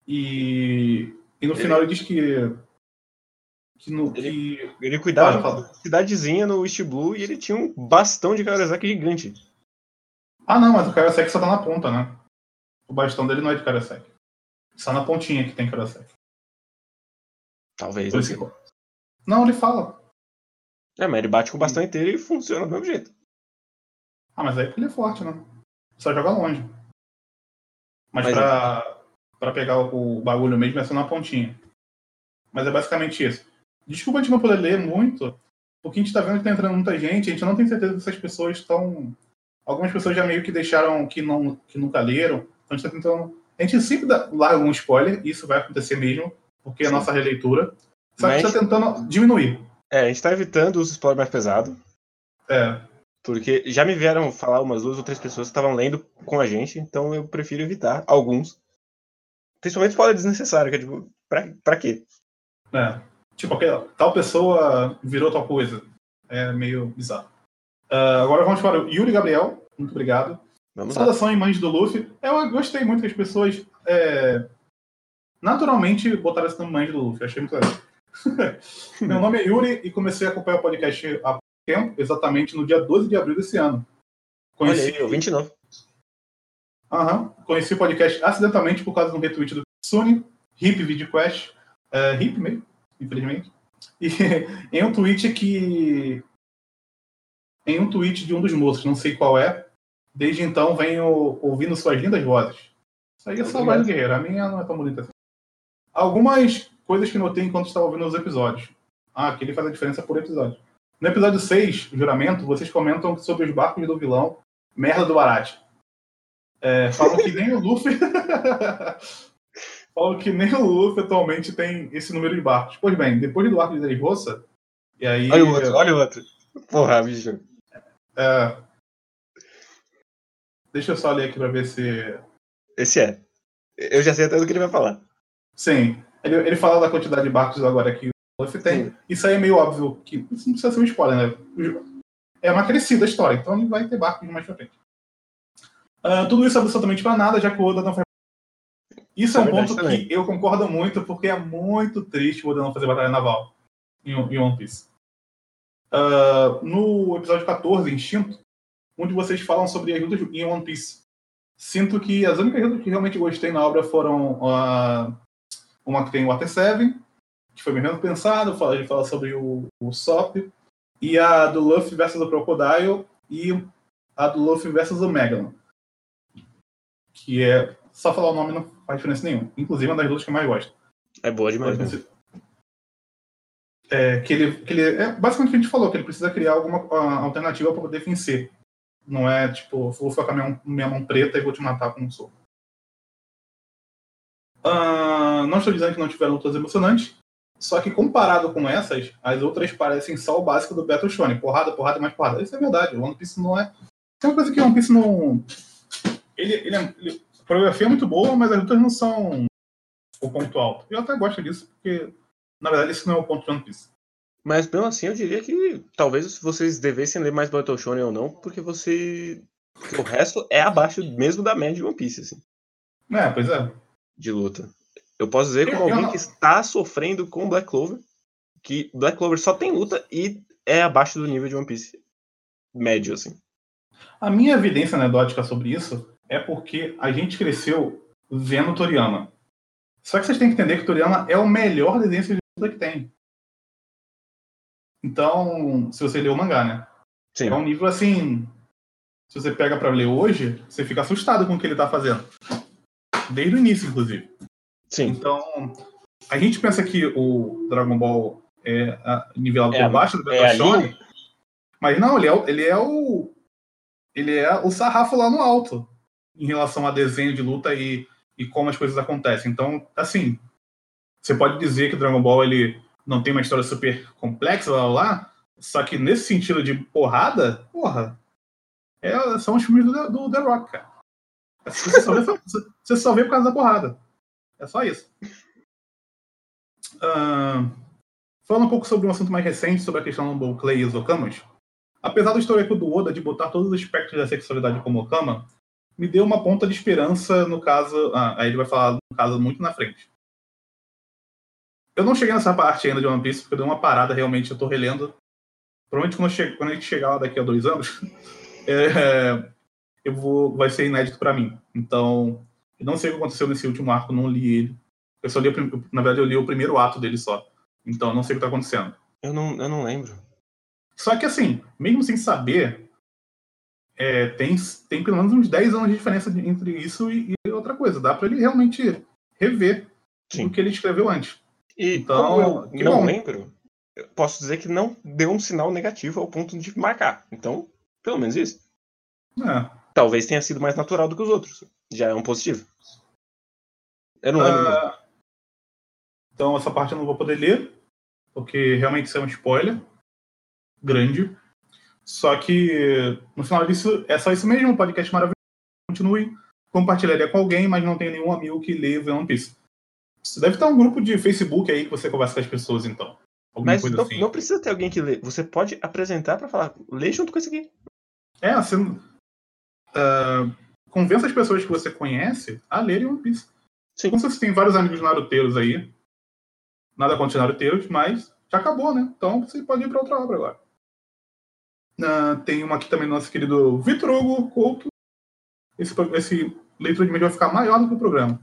E, e no Ele- final ele diz que. Que, no, Ele- que Ele cuidava de uma cidadezinha no East Blue e ele tinha um bastão de Karosek gigante. Ah, não, mas o Karasek só tá na ponta, né? O bastão dele não é de Karasek. Só na pontinha que tem Karasek. Talvez. Não, sei. que- Não, ele fala. É, mas ele bate com o bastão inteiro e funciona do mesmo jeito. Ah, mas aí porque ele é forte, né? Só joga longe. Mas, Mas pra, pra pegar o bagulho mesmo é só na pontinha. Mas é basicamente isso. Desculpa a gente não poder ler muito, porque a gente tá vendo que tá entrando muita gente, a gente não tem certeza se essas pessoas estão. Algumas pessoas já meio que deixaram que, não, que nunca leram. Então a gente tá tentando. A gente sempre dá, larga um spoiler, e isso vai acontecer mesmo, porque é a nossa releitura. Só que a gente Mas- tá tentando diminuir. É, a gente tá evitando os spoilers mais pesados. É, Porque já me vieram falar umas duas ou três pessoas que estavam lendo com a gente, então eu prefiro evitar alguns. Principalmente spoiler desnecessário, que é tipo, pra, pra quê? É. Tipo, aquela, tal pessoa virou tal coisa. É meio bizarro. Ah, agora vamos para o Yuri Gabriel. Muito obrigado. Vamos. Saudação em mães do Luffy. Eu gostei muito que as pessoas é, naturalmente botaram esse nome mães do Luffy. Achei muito legal. Meu nome é Yuri e comecei a acompanhar o podcast há tempo, exatamente no dia 12 de abril desse ano. Olha Conheci, aí, ouvinte novo. Aham. Conheci o podcast acidentalmente por causa de um retweet do Sony, Hip VideoQuest, é, Hip mesmo, infelizmente. E em um tweet que. Em um tweet de um dos moços, não sei qual é, desde então venho ouvindo suas lindas vozes. Isso aí é do Guerreiro, a minha não é tão bonita assim. Algumas coisas que notei enquanto estava ouvindo os episódios. Ah, que ele faz a diferença por episódio. No episódio 6, Juramento, vocês comentam sobre os barcos do vilão, merda do Barate. É, falam que nem o Luffy. falam que nem o Luffy atualmente tem esse número de barcos. Pois bem, depois do arco de Dressrosa, e aí. Olha o outro, olha o outro. Porra, bicho. é, deixa eu só ler aqui pra ver se. Esse é. Eu já sei até do que ele vai falar. Sim. Ele, ele fala da quantidade de barcos agora que o Luffy tem. Sim. Isso aí é meio óbvio que. Isso não precisa ser um spoiler, né? É uma crescida a história, então ele vai ter barcos mais pra frente. Ah, tudo isso é absolutamente pra nada, já que o Oda não faz. Isso é um É verdade ponto também. que eu concordo muito, porque é muito triste o Oda não fazer batalha naval em, em One Piece. Ah, no episódio 14, Instinto, onde vocês falam sobre as lutas em One Piece. Sinto que as únicas lutas que realmente gostei na obra foram ah, uma que tem o Water 7, que foi bem pensado, fala- ele fala sobre o, o Sop, e a do Luffy versus o Crocodile, e a do Luffy versus o Megalon. Que é. Só falar o nome não faz diferença nenhuma. Inclusive, é uma das lutas que eu mais gosto. É boa demais. né? É, que ele, que ele, é basicamente o que a gente falou, que ele precisa criar alguma alternativa para poder vencer. Não é tipo, vou ficar com a minha, minha mão preta e vou te matar com um soco. Ah, não estou dizendo que não tiveram lutas emocionantes, só que comparado com essas, as outras parecem só o básico do Battle Shonen. Porrada, porrada mais porrada. Isso é verdade. O One Piece não é. Tem uma coisa que o One Piece não. Ele, ele, é- ele- coreografia é muito boa, mas as lutas não são o ponto alto. Eu até gosto disso, porque, na verdade, esse não é o ponto de One Piece. Mas mesmo assim, eu diria que talvez vocês devessem ler mais Battle Shonen ou não, porque você. o resto é abaixo mesmo da média de One Piece, assim, É, pois é. de luta. Eu posso dizer como Eu- alguém não- que está sofrendo com Black Clover, que Black Clover só tem luta e é abaixo do nível de One Piece. Médio, assim. A minha evidência anedótica sobre isso é porque a gente cresceu vendo Toriyama. Só que vocês têm que entender que Toriyama é o melhor desenho de luta que tem. Então, se você ler o mangá, né? Sim. É um nível assim. Se você pega pra ler hoje, você fica assustado com o que ele tá fazendo. Desde o início, inclusive. Sim. Então, a gente pensa que o Dragon Ball é nivelado É por baixo do é Beta ali? Shonen, mas não, ele é, ele é o. Ele é o sarrafo lá no alto em relação a desenho de luta e, e como as coisas acontecem. Então, assim, você pode dizer que Dragon Ball ele não tem uma história super complexa, lá, lá, lá só que nesse sentido de porrada, porra, é- são os filmes do, do The Rock, cara. Você só, vê, você só vê por causa da porrada. É só isso. Ahn, falando um pouco sobre um assunto mais recente, sobre a questão do Clay e os Okamas, apesar do histórico do Oda de botar todos os aspectos da sexualidade como Okama, me deu uma ponta de esperança no caso. Ah, aí ele vai falar no caso muito na frente. Eu não cheguei nessa parte ainda de One Piece, porque eu dei uma parada realmente, eu tô relendo. Provavelmente quando, che- quando a gente chegar lá daqui a dois anos, é, eu vou, vai ser inédito pra mim. Então, eu não sei o que aconteceu nesse último arco, não li ele. Eu só li, na verdade, eu li o primeiro ato dele só. Então, eu não sei o que tá acontecendo. Eu não, eu não lembro. Só que assim, mesmo sem saber, é, tem, tem pelo menos uns 10 anos de diferença entre isso e, e outra coisa. Dá pra ele realmente rever Sim. o que ele escreveu antes. E Então, eu não bom. lembro, eu posso dizer que não deu um sinal negativo ao ponto de marcar. Então, pelo menos isso. É. Talvez tenha sido mais natural do que os outros. Já é um positivo. Eu não lembro. Ah, então, essa parte eu não vou poder ler, porque realmente isso é um spoiler grande. Só que, no final disso, é só isso mesmo. Podcast maravilhoso. Continue. Compartilharia com alguém, mas não tem nenhum amigo que lê One Piece. Você deve ter um grupo de Facebook aí que você conversa com as pessoas, então. Alguma Mas coisa não, assim. não precisa ter alguém que lê. Você pode apresentar pra falar, lê junto com esse aqui. É, você. ah, convença as pessoas que você conhece a lerem One Piece. Sim. Sei se tem vários amigos naruteiros aí. Nada contra os naruteiros, mas já acabou, né? Então você pode ir para outra obra agora. Ah, tem uma aqui também do nosso querido Vitor Hugo Couto. Esse, esse leitura de mídia vai ficar maior do que o programa.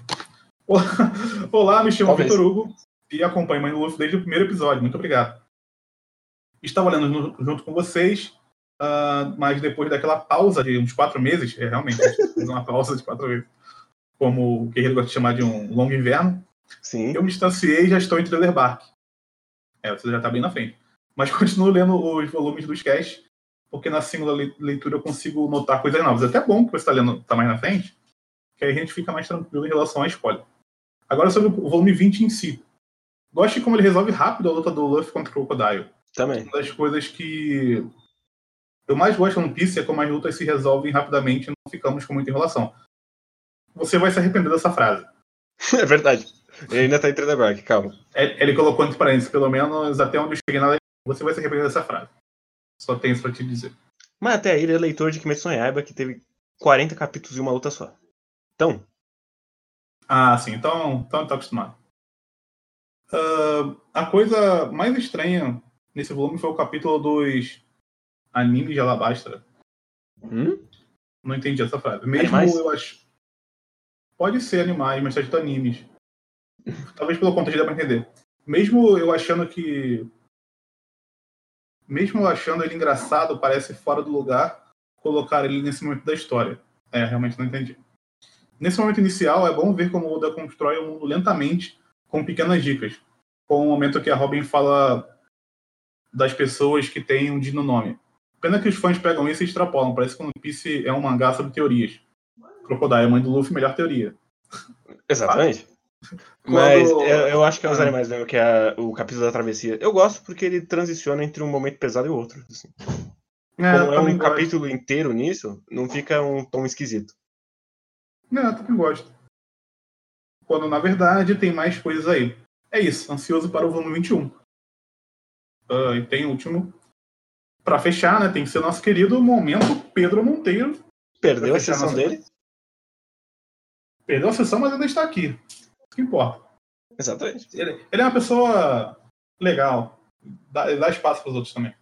Olá, me chamo. Vitor Hugo e acompanho Mãe do Luffy desde o primeiro episódio. Muito obrigado. Estava lendo no- junto com vocês, ah, mas depois daquela pausa de uns quatro meses, é realmente uma pausa de quatro meses, como o Guerreiro gosta de chamar de um longo inverno, Sim. eu me distanciei e já estou em Thriller Bark. É, você já está bem na frente. Mas continuo lendo os volumes dos cast, porque na segunda le- leitura eu consigo notar coisas novas. É até bom que você está lendo tá mais na frente, que aí a gente fica mais tranquilo em relação à spoiler. Agora sobre o volume 20 em si. Gosto de como ele resolve rápido a luta do Luffy contra o Crocodile. Também. Uma das coisas que eu mais gosto One Piece é como as lutas se resolvem rapidamente e não ficamos com muita enrolação. Você vai se arrepender dessa frase. É verdade. Ele ainda tá em Trailer calma. É- Ele colocou entre parênteses, pelo menos até onde eu cheguei na você vai se arrepender dessa frase. Só tem isso pra te dizer. Mas até aí ele é leitor de Kimetsu no Yaiba, que teve 40 capítulos e uma luta só. Então, Ah, sim, então, então tá acostumado. Ah, a coisa mais estranha nesse volume foi o capítulo dos animes de Alabastra. hum? Não entendi essa frase. Mesmo Animais? eu acho. Pode ser animais, mas tá escrito animes. Talvez pelo contexto dê pra entender. Mesmo eu achando que. Mesmo achando ele engraçado, parece fora do lugar colocar ele nesse momento da história. É, realmente não entendi. Nesse momento inicial, é bom ver como o Oda constrói o mundo lentamente, com pequenas dicas. Com o momento que a Robin fala das pessoas que têm um D no nome. Pena que os fãs pegam isso e extrapolam. Parece que One Piece é um mangá sobre teorias. Crocodile, mãe do Luffy, melhor teoria. Exatamente. Quando- Mas eu, eu acho que é os Ah. animais mesmo, que é o capítulo da travessia. Eu gosto porque ele transiciona entre um momento pesado e outro. assim. É, Como é um gosto. capítulo inteiro nisso, não fica um tom esquisito. É, eu também gosto. Quando, na verdade, tem mais coisas aí. É isso, ansioso para o volume 21. Ah, e tem o último. Pra fechar, né, tem que ser nosso querido momento Pedro Monteiro. Perdeu a sessão nossa- dele? Perdeu a sessão, mas ainda está aqui. Que importa. Exatamente. Ele, ele é uma pessoa legal. Dá, dá espaço para os outros também.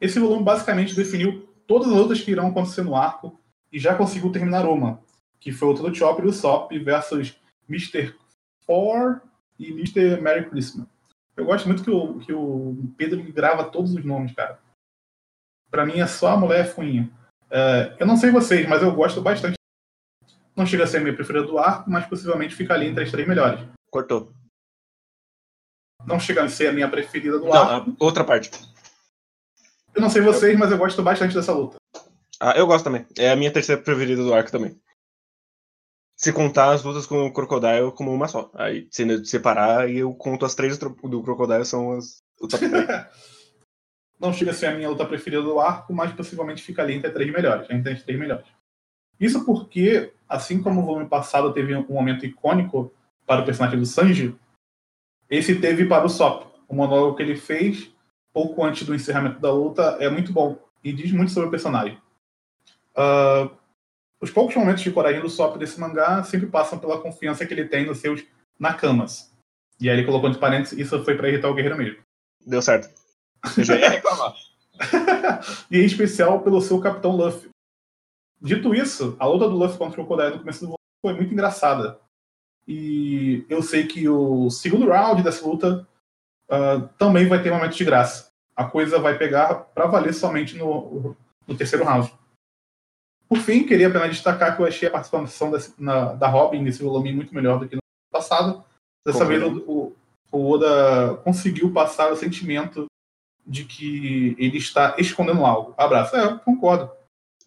Esse volume basicamente definiu todas as lutas que irão acontecer no arco e já conseguiu terminar uma, que foi outra do Chopper e o Sop versus Mr. Four e Mr. Merry Christmas. Eu gosto muito que o, que o Pedro grava todos os nomes, cara. Pra mim é só a mulher fuinha. Uh, eu não sei vocês, mas eu gosto bastante. Não chega a ser a minha preferida do arco, mas possivelmente fica ali entre as três melhores. Cortou. Não chega a ser a minha preferida do Não, arco. outra parte. Eu não sei vocês, mas eu gosto bastante dessa luta. Ah, eu gosto também. É a minha terceira preferida do arco também. Se contar as lutas com o Crocodile como uma só. Aí, se separar, eu conto as três do Crocodile são as, o top 3. Não chega a ser a minha luta preferida do arco, mas possivelmente fica ali entre as três melhores. Entre as três melhores. Isso porque, assim como o volume passado teve um momento icônico para o personagem do Sanji, esse teve para o Sop. O monólogo que ele fez pouco antes do encerramento da luta é muito bom e diz muito sobre o personagem. Ah, os poucos momentos de coragem do Sop desse mangá sempre passam pela confiança que ele tem nos seus Nakamas. E aí ele colocou entre parênteses, isso foi para irritar o guerreiro mesmo. Deu certo. Eu já ia reclamar. e em especial pelo seu Capitão Luffy. Dito isso, a luta do Luffy contra o Crocodile no começo do volume foi muito engraçada. E eu sei que o segundo round dessa luta ah, também vai ter momentos de graça. A coisa vai pegar para valer somente no, no terceiro round. Por fim, queria apenas destacar que eu achei a participação desse- na- da Robin nesse volume muito melhor do que no passado. Dessa vez Concordo. o, o Oda conseguiu passar o sentimento de que ele está escondendo algo. Abraço. É, eu concordo.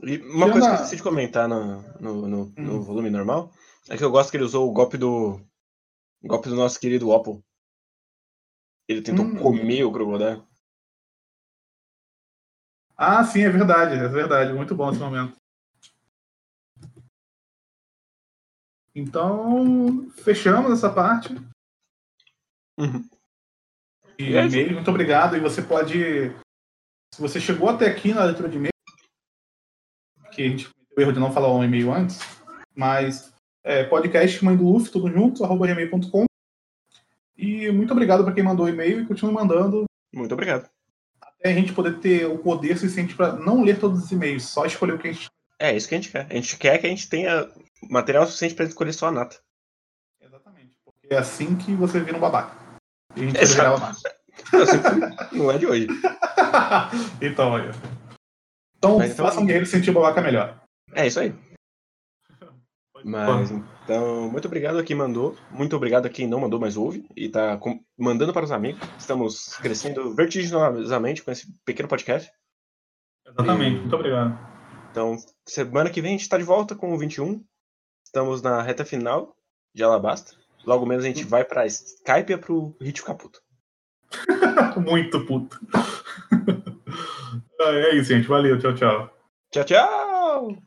E uma Já coisa que eu na- esqueci de comentar no, no, no, no Hum. volume normal é que eu gosto que ele usou o golpe do. O golpe do nosso querido Oppo. Ele tentou Hum. comer o Crocodile. Ah, sim, é verdade, é verdade. Muito bom esse momento. Então, fechamos essa parte. Uhum. E E é e-mail, muito obrigado. E você pode. Se você chegou até aqui na leitura de e-mail, que a gente cometeu o erro de não falar o e-mail antes, mas é, podcast Mãe do Luffy, tudo junto, arroba gmail.com. E muito obrigado para quem mandou o e-mail e continue mandando Muito obrigado. até a gente poder ter o poder suficiente para não ler todos os e-mails, só escolher o que a gente. É isso que a gente quer. A gente quer que a gente tenha material suficiente pra escolher só a nata. Exatamente. Porque é assim que você vira um babaca. E a gente. Eu sempre- Não é de hoje. então, olha. Então, Mas então- faça um guerreiro sentir babaca melhor. É isso aí. Mas então, muito obrigado a quem mandou. Muito obrigado a quem não mandou, mas ouve. E tá com- mandando para os amigos. Estamos crescendo vertiginosamente com esse pequeno podcast. Exatamente. E- Muito obrigado. Então, semana que vem a gente tá de volta com o 21. Estamos na reta final de Alabasta. Logo menos a gente vai pra Skype e pro Ritmo Caputo. Muito puto. é isso, gente. Valeu. Tchau, tchau. Tchau, tchau!